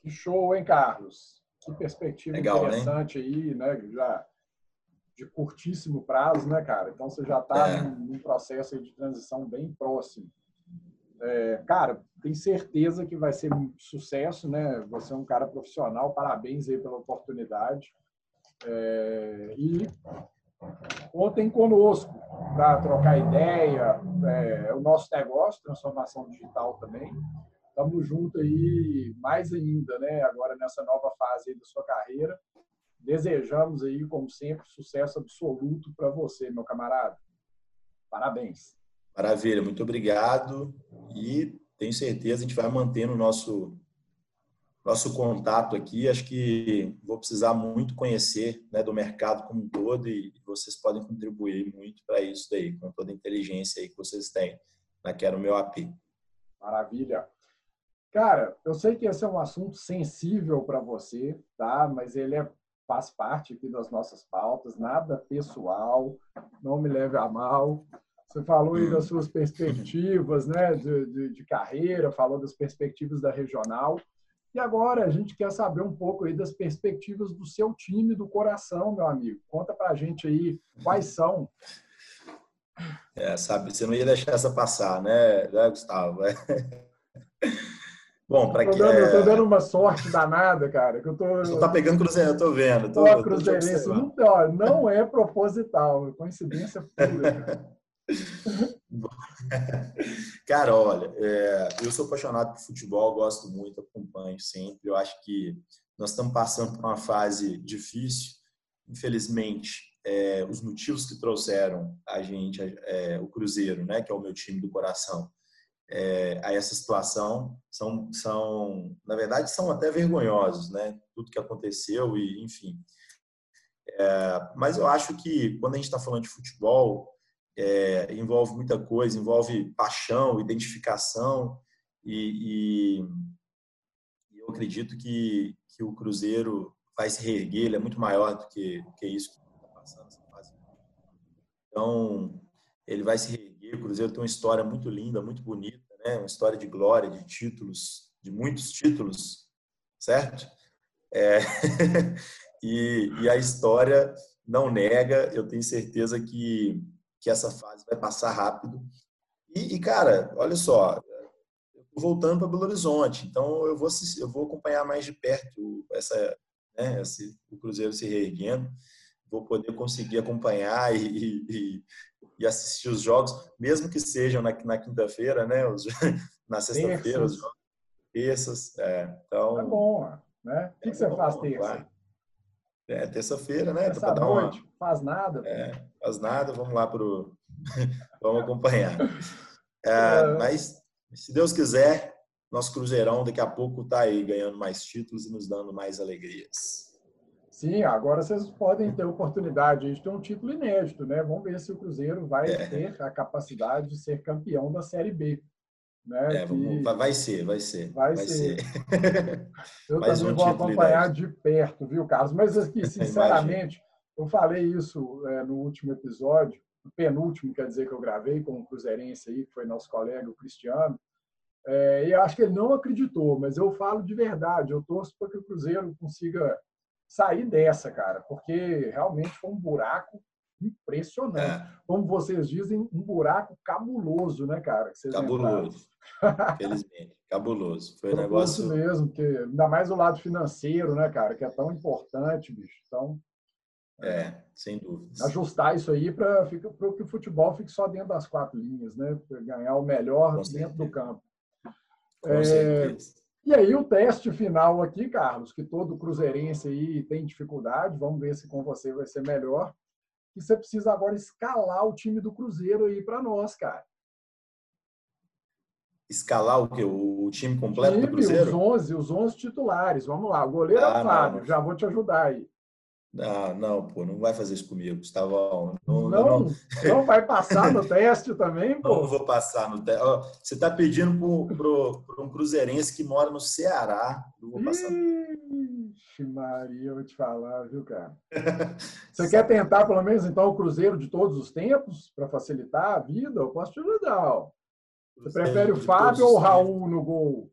Que show, hein, Carlos? Que perspectiva Legal, né? interessante né? aí, né? Já de curtíssimo prazo, né, cara? Então você já está é. num, num processo de transição bem próximo. É, cara, tenho certeza que vai ser um sucesso, né? Você é um cara profissional, parabéns aí pela oportunidade. É, e contem conosco para trocar ideia, é, o nosso negócio, transformação digital também. Estamos juntos aí mais ainda, né? Agora nessa nova fase da sua carreira. Desejamos aí, como sempre, sucesso absoluto para você, meu camarada. Parabéns. Maravilha, muito obrigado. E tenho certeza a gente vai mantendo o nosso nosso contato aqui. Acho que vou precisar muito conhecer né, do mercado como um todo e vocês podem contribuir muito para isso daí, com toda a inteligência aí que vocês têm na Quero Meu AP. Maravilha. Cara, eu sei que esse é um assunto sensível para você, tá? Mas ele é, faz parte aqui das nossas pautas, nada pessoal, não me leve a mal. Você falou aí das suas perspectivas né, de, de, de, carreira, falou das perspectivas da regional. E agora a gente quer saber um pouco aí das perspectivas do seu time do coração, meu amigo. Conta pra gente aí quais são. É, sabe, você não ia deixar essa passar, né, né Gustavo? É. Bom, para que. Dando, Eu tô dando uma sorte danada, cara. Que eu tô. Você tá pegando Cruzeiro, eu tô vendo. Tô, tô Cruzeirense. Não, não é proposital, é coincidência pura. Cara, olha, é, eu sou apaixonado por futebol, gosto muito, acompanho sempre. Eu acho que nós estamos passando por uma fase difícil. Infelizmente, é, os motivos que trouxeram a gente, é, o Cruzeiro, né, que é o meu time do coração, é, a essa situação são, são, na verdade, são até vergonhosos, né? Tudo que aconteceu e, enfim. É, mas eu acho que quando a gente está falando de futebol, é, envolve muita coisa, envolve paixão, identificação e, e eu acredito que, que o Cruzeiro vai se reerguer, ele é muito maior do que, do que isso que está passando. Então, ele vai se reerguer, o Cruzeiro tem uma história muito linda, muito bonita, né? uma história de glória, de títulos, de muitos títulos, certo? É... e, e a história não nega, eu tenho certeza que que essa fase vai passar rápido. E, e cara, olha só, voltando para Belo Horizonte, então eu vou eu vou acompanhar mais de perto essa, né, esse, o Cruzeiro se reerguendo, vou poder conseguir acompanhar e, e, e assistir os jogos, mesmo que sejam na, na quinta-feira, né, os, na sexta-feira, os jogos, terças, é, então. Tá bom, né? O que, é, que você faz terça? É, terça-feira, né? Terça dar uma... Faz nada. É, faz nada, vamos lá pro. vamos acompanhar. É, mas, se Deus quiser, nosso Cruzeirão daqui a pouco está aí ganhando mais títulos e nos dando mais alegrias. Sim, agora vocês podem ter oportunidade de ter um título inédito, né? Vamos ver se o Cruzeiro vai é. ter a capacidade de ser campeão da Série B. Né? É, vamos, vai ser, vai ser. Vai, vai ser. ser. Eu Mais também um vou acompanhar de perto, viu, Carlos? Mas aqui, sinceramente, eu falei isso é, no último episódio, penúltimo, quer dizer, que eu gravei com o Cruzeirense aí, que foi nosso colega, o Cristiano. É, e acho que ele não acreditou, mas eu falo de verdade. Eu torço para que o Cruzeiro consiga sair dessa, cara, porque realmente foi um buraco impressionante. É. Como vocês dizem, um buraco cabuloso, né, cara? cabuloso. Felizmente, cabuloso. Foi um negócio mesmo, porque ainda mais o lado financeiro, né, cara, que é tão importante, bicho. Então, é, sem dúvida. Ajustar isso aí para que o futebol fique só dentro das quatro linhas, né? Ganhar o melhor Com dentro certeza. do campo. Com é, certeza. E aí o teste final aqui, Carlos, que todo cruzeirense aí tem dificuldade, vamos ver se com você vai ser melhor. E você precisa agora escalar o time do Cruzeiro aí para nós, cara. Escalar o quê? O time completo time, do Cruzeiro? Os 11, os 11 titulares. Vamos lá. O goleiro ah, é o Fábio. Não. Já vou te ajudar aí. Ah, não, pô, não vai fazer isso comigo, Gustavo. Não, não, não, não vai passar no teste também, pô? Não vou passar no teste. Você está pedindo para um cruzeirense que mora no Ceará. Não vou passar. Ixi, Maria, eu vou te falar, viu, cara? Você quer tentar, pelo menos, então, o Cruzeiro de todos os tempos, para facilitar a vida? Eu posso te ajudar, ó. Você prefere o Fábio ou o Raul no gol?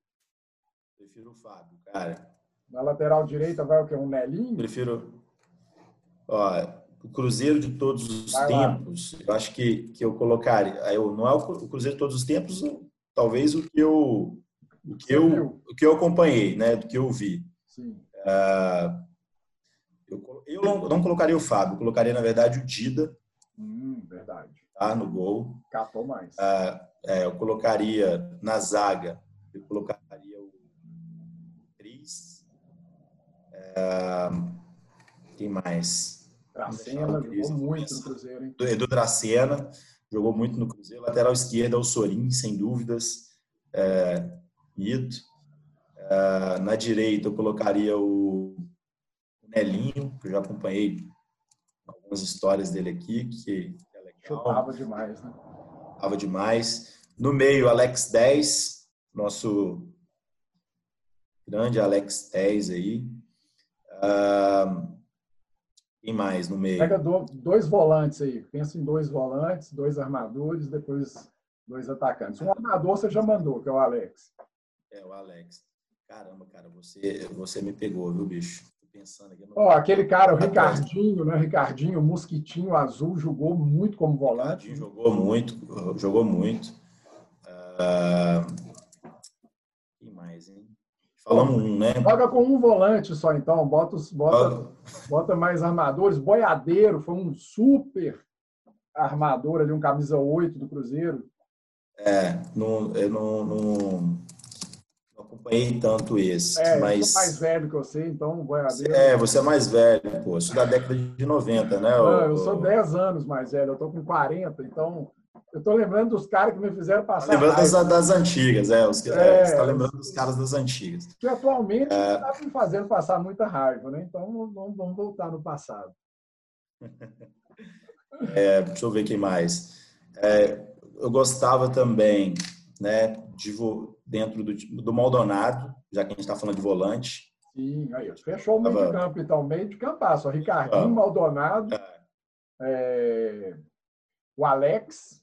Prefiro o Fábio, cara. Na lateral direita vai o quê? Um Nelinho? Prefiro Ó, o Cruzeiro de todos os Vai tempos, lá. eu acho que, que eu colocaria. Eu, não é o Cruzeiro de todos os tempos, talvez o que eu, o que eu, o que eu acompanhei, né? Do que eu vi. Uh, eu, eu não, não, colocaria o Fábio, colocaria, na verdade, o Dida. Hum, verdade. Tá, no gol. Capou mais. Uh, é, eu colocaria na zaga, eu colocaria o Cris. Uh, quem mais? Dracena jogou muito no Cruzeiro, hein? Edu Dracena jogou muito no Cruzeiro. Lateral esquerda, o Sorin, sem dúvidas. É, Ito. É, na direita, eu colocaria o Nelinho, que eu já acompanhei algumas histórias dele aqui, que, é legal. Chutava demais, né? Chutava demais. No meio, Alex 10, nosso grande Alex 10 aí. Uh, quem mais no meio? Pega dois volantes aí. Pensa em dois volantes, dois armadores, depois dois atacantes. Um armador você já mandou, que é o Alex. É, o Alex. Caramba, cara, você, você me pegou, viu, bicho? Tô pensando aqui. No... Ó, aquele cara, o Ricardinho, né? Ricardinho, Mosquitinho Azul, jogou muito como volante. Ricardinho jogou muito, jogou muito. Uh... Falamos um, né? Joga com um volante só, então. Bota, bota, bota mais armadores. Boiadeiro foi um super armador ali, um camisa 8 do Cruzeiro. É, não, eu não, não, não acompanhei tanto esse. É, mas... eu sou mais velho que você, então boiadeiro. É, você é mais velho, pô. Sou da década de 90, né? Não, eu sou 10 anos mais velho, eu tô com 40, então eu estou lembrando dos caras que me fizeram passar. Tá lembrando das, das, antigas, é. Os, é, você está lembrando dos caras das antigas. Que atualmente é... está me fazendo passar muita raiva, né? Então vamos, vamos voltar no passado. É, deixa eu ver quem mais. É, eu gostava também, né, de dentro do, do Maldonado, já que a gente está falando de volante. Sim, aí, fechou o meio de campo, então, meio de campaço. Ricardinho. Maldonado, é. é. o Alex,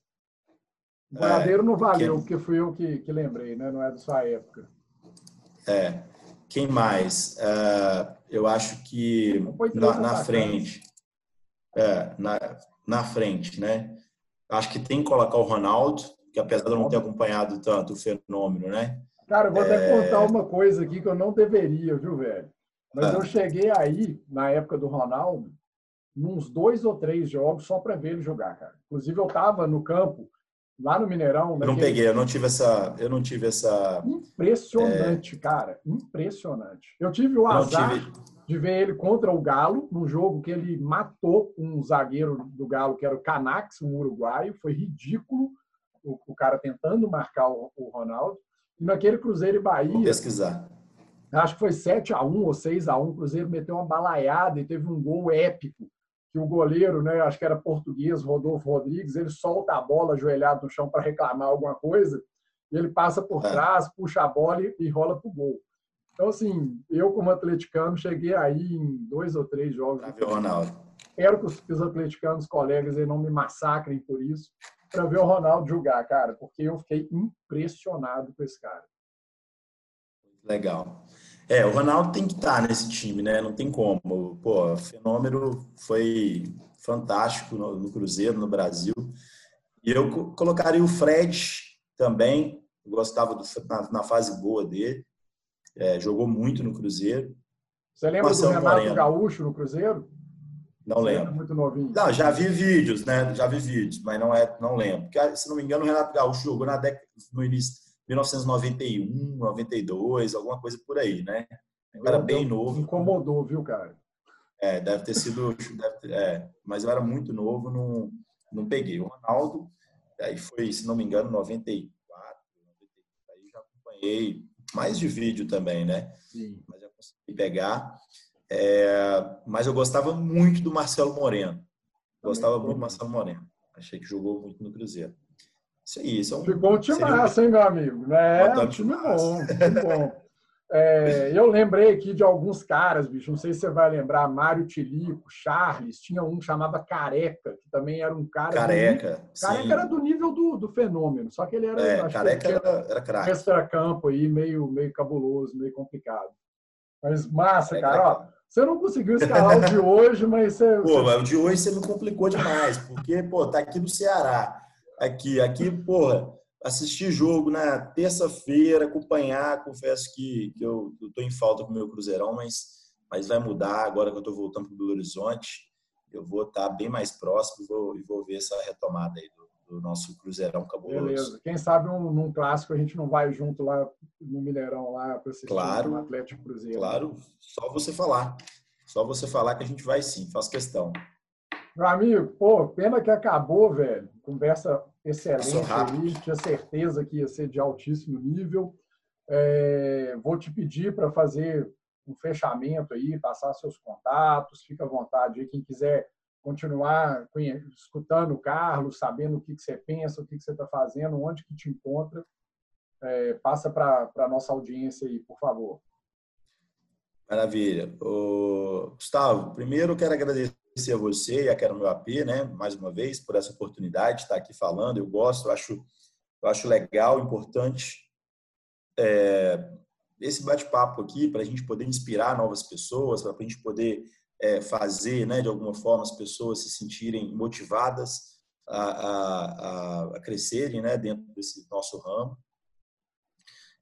o Bonadeiro é, não valeu, que... porque fui eu que, que lembrei, né? Não é da sua época. É. Quem mais? Uh, eu acho que na, na frente. É, na, na frente, né? Acho que tem que colocar o Ronaldo, que apesar de eu não ter acompanhado tanto o fenômeno, né? Cara, eu vou até é... contar uma coisa aqui que eu não deveria, viu, velho? Mas é. eu cheguei aí, na época do Ronaldo, nos dois ou três jogos só para ver ele jogar, cara. Inclusive, eu estava no campo lá no Mineirão. Eu não peguei, eu não tive essa, eu não tive essa. Impressionante, é... cara, impressionante. Eu tive o azar tive... de ver ele contra o Galo num jogo que ele matou um zagueiro do Galo que era o Canax, um uruguaio. Foi ridículo o, o cara tentando marcar o, o, Ronaldo. E naquele Cruzeiro e Bahia. Vou pesquisar. Acho que foi 7 a 1 ou 6 a 1 O Cruzeiro meteu uma balaiada e teve um gol épico que o goleiro, né, acho que era português, Rodolfo Rodrigues, ele solta a bola ajoelhado no chão para reclamar alguma coisa, e ele passa por é. trás, puxa a bola e, e rola para o gol. Então, assim, eu como atleticano cheguei aí em dois ou três jogos. Pra ver o Ronaldo. Espero que os, atleticanos, colegas, aí não me massacrem por isso, para ver o Ronaldo jogar, cara, porque eu fiquei impressionado com esse cara. Legal. É, o Ronaldo tem que estar nesse time, né? Não tem como. Pô, o fenômeno foi fantástico no, no Cruzeiro, no Brasil. E eu colocaria o Fred também. gostava do, na, na, fase boa dele. É, jogou muito no Cruzeiro. Você lembra Marcelo do Renato Moreno. Gaúcho no Cruzeiro? Não Você lembro. Muito novinho. Não, já vi vídeos, né? Já vi vídeos, mas não é, não lembro. Porque, se não me engano, o Renato Gaúcho jogou na década, no início 1991, 92, alguma coisa por aí, né? Eu era bem novo. Incomodou, viu, cara? É, deve ter sido. Deve ter, é, mas eu era muito novo, não, não peguei. O Ronaldo, aí foi, se não me engano, 94, 94 aí já acompanhei mais de vídeo também, né? Sim. Mas já consegui pegar. É, mas eu gostava muito do Marcelo Moreno. Gostava muito do Marcelo Moreno. Achei que jogou muito no Cruzeiro. Isso aí, isso é um, Ficou um time massa, hein, meu amigo? É, um time bom, muito bom. É, eu lembrei aqui de alguns caras, bicho. Não sei se você vai lembrar. Mário Tilico, Charles. Tinha um chamado Careca, que também era um cara. Careca. Do, careca era do nível do, do fenômeno. Só que ele era. É, careca era, era craque. Extra-campo aí, meio, meio cabuloso, meio complicado. Mas massa, careca cara. Ó, você não conseguiu escalar o de hoje, mas você. Pô, mas o de hoje você me complicou demais, porque, pô, tá aqui no Ceará aqui. Aqui, porra, assistir jogo na terça-feira, acompanhar, confesso que, que eu estou em falta com o meu Cruzeirão, mas, mas vai mudar agora que eu estou voltando para o Belo Horizonte. Eu vou estar tá bem mais próximo e vou, vou ver essa retomada aí do, do nosso Cruzeirão cabuloso. Beleza. Quem sabe um, num clássico a gente não vai junto lá no Mineirão lá para assistir claro, um Atlético Cruzeiro. Claro, só você falar. Só você falar que a gente vai sim, faz questão. Meu amigo, pô, pena que acabou, velho. Conversa excelente aí, tinha certeza que ia ser de altíssimo nível. É, vou te pedir para fazer um fechamento aí, passar seus contatos, fica à vontade aí, quem quiser continuar escutando o Carlos, sabendo o que, que você pensa, o que, que você está fazendo, onde que te encontra, é, passa para a nossa audiência aí, por favor. Maravilha. Ô, Gustavo, primeiro eu quero agradecer agradecer a você e a Quero Meu AP, né, mais uma vez, por essa oportunidade de estar aqui falando. Eu gosto, eu acho, eu acho legal, importante é, esse bate-papo aqui para a gente poder inspirar novas pessoas, para a gente poder é, fazer, né, de alguma forma, as pessoas se sentirem motivadas a, a, a crescerem né, dentro desse nosso ramo.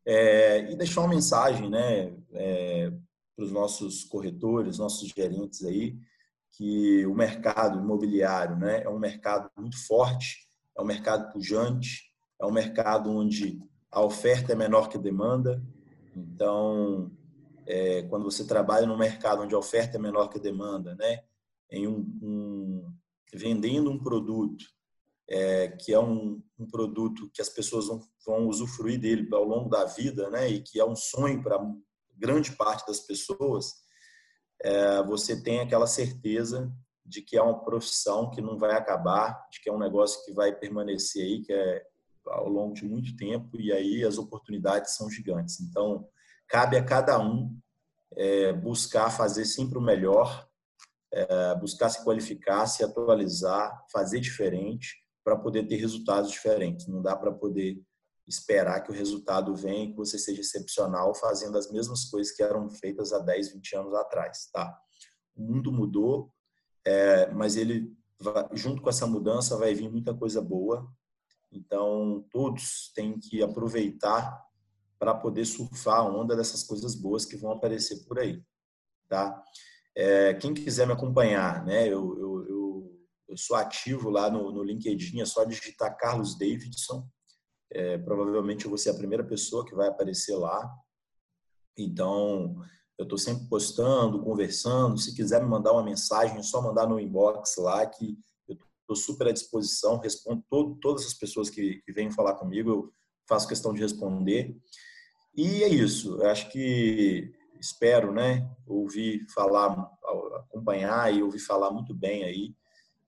É, e deixar uma mensagem né, é, para os nossos corretores, nossos gerentes aí, que o mercado imobiliário né, é um mercado muito forte, é um mercado pujante, é um mercado onde a oferta é menor que a demanda. Então, é, quando você trabalha num mercado onde a oferta é menor que a demanda, né, em um, um vendendo um produto é, que é um, um, produto que as pessoas vão, vão usufruir dele ao longo da vida, né, e que é um sonho para grande parte das pessoas, é, você tem aquela certeza de que é uma profissão que não vai acabar, de que é um negócio que vai permanecer aí, que é ao longo de muito tempo, e aí as oportunidades são gigantes. Então, cabe a cada um é, buscar fazer sempre o melhor, é, buscar se qualificar, se atualizar, fazer diferente para poder ter resultados diferentes. Não dá para poder esperar que o resultado venha e que você seja excepcional fazendo as mesmas coisas que eram feitas há 10, 20 anos atrás, tá? O mundo mudou, é, mas ele junto com essa mudança vai vir muita coisa boa. Então, todos têm que aproveitar para poder surfar a onda dessas coisas boas que vão aparecer por aí, tá? É, quem quiser me acompanhar, né? Eu, eu, eu, eu sou ativo lá no, no LinkedIn, é só digitar Carlos Davidson, é, provavelmente eu vou ser a primeira pessoa que vai aparecer lá. Então, eu estou sempre postando, conversando. Se quiser me mandar uma mensagem, é só mandar no inbox lá, que eu estou super à disposição. Respondo todo, todas as pessoas que, que vêm falar comigo, eu faço questão de responder. E é isso. Eu acho que espero, né, ouvir falar, acompanhar e ouvir falar muito bem aí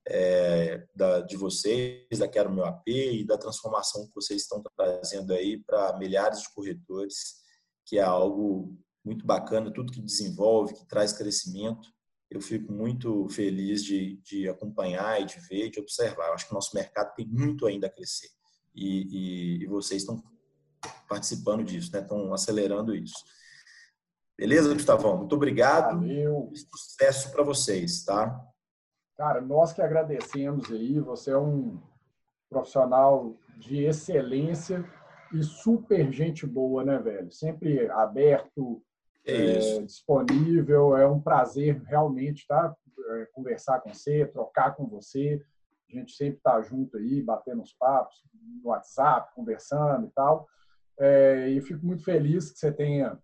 é, da, de vocês, da Quero Meu AP e da transformação que vocês estão trazendo aí para milhares de corretores, que é algo muito bacana, tudo que desenvolve, que traz crescimento. Eu fico muito feliz de, de acompanhar e de ver, de observar. Eu acho que o nosso mercado tem muito ainda a crescer. E, e, e vocês estão participando disso, né? estão acelerando isso. Beleza, Gustavão? Muito obrigado. Valeu. Sucesso para vocês, tá? Cara, nós que agradecemos aí. Você é um profissional de excelência e super gente boa, né, velho? Sempre aberto, é é, disponível. É um prazer realmente tá? É, conversar com você, trocar com você. A gente sempre está junto aí, batendo os papos no WhatsApp, conversando e tal. É, e fico muito feliz que você tenha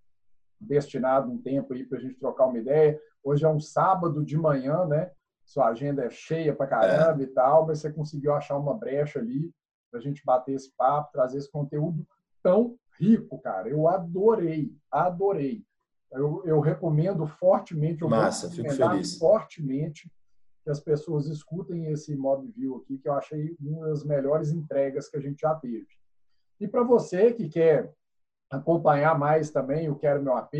destinado um tempo aí para a gente trocar uma ideia. Hoje é um sábado de manhã, né? Sua agenda é cheia para caramba é. e tal, mas você conseguiu achar uma brecha ali para a gente bater esse papo, trazer esse conteúdo tão rico, cara. Eu adorei, adorei. Eu, eu recomendo fortemente, eu Massa, fico feliz. fortemente que as pessoas escutem esse mob view aqui, que eu achei uma das melhores entregas que a gente já teve. E para você que quer acompanhar mais também o Quero Meu AP,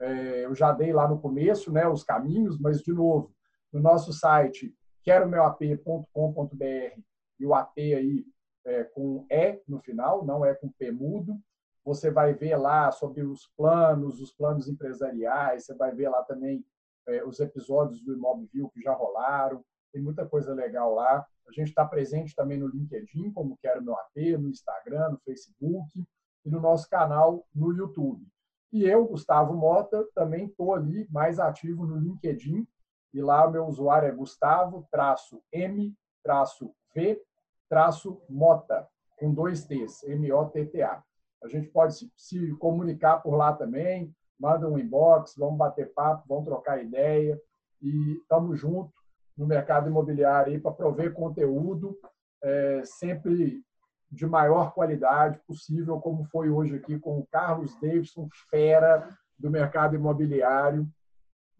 é, eu já dei lá no começo né, os caminhos, mas, de novo, no nosso site queromeuap.com.br e o AP aí é, com E no final, não é com P mudo. Você vai ver lá sobre os planos, os planos empresariais, você vai ver lá também é, os episódios do Imobilview que já rolaram, tem muita coisa legal lá. A gente está presente também no LinkedIn, como Quero Meu AP, no Instagram, no Facebook e no nosso canal no YouTube. E eu, Gustavo Mota, também estou ali mais ativo no LinkedIn. E lá o meu usuário é Gustavo-M-V-Mota, com dois T's, M-O-T-T-A. A gente pode se, se comunicar por lá também, manda um inbox, vamos bater papo, vamos trocar ideia e estamos juntos no mercado imobiliário para prover conteúdo é, sempre de maior qualidade possível, como foi hoje aqui com o Carlos Davidson, fera do mercado imobiliário,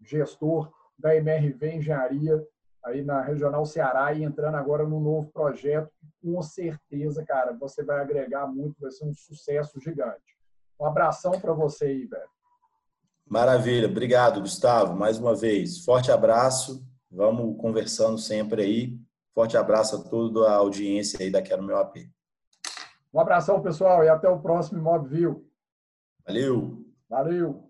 gestor da MRV Engenharia, aí na Regional Ceará, e entrando agora no novo projeto, com certeza, cara, você vai agregar muito, vai ser um sucesso gigante. Um abração para você aí, velho. Maravilha, obrigado, Gustavo, mais uma vez. Forte abraço, vamos conversando sempre aí. Forte abraço a toda a audiência aí da Quero Meu AP. Um abração, pessoal, e até o próximo Mob View. Valeu! Valeu!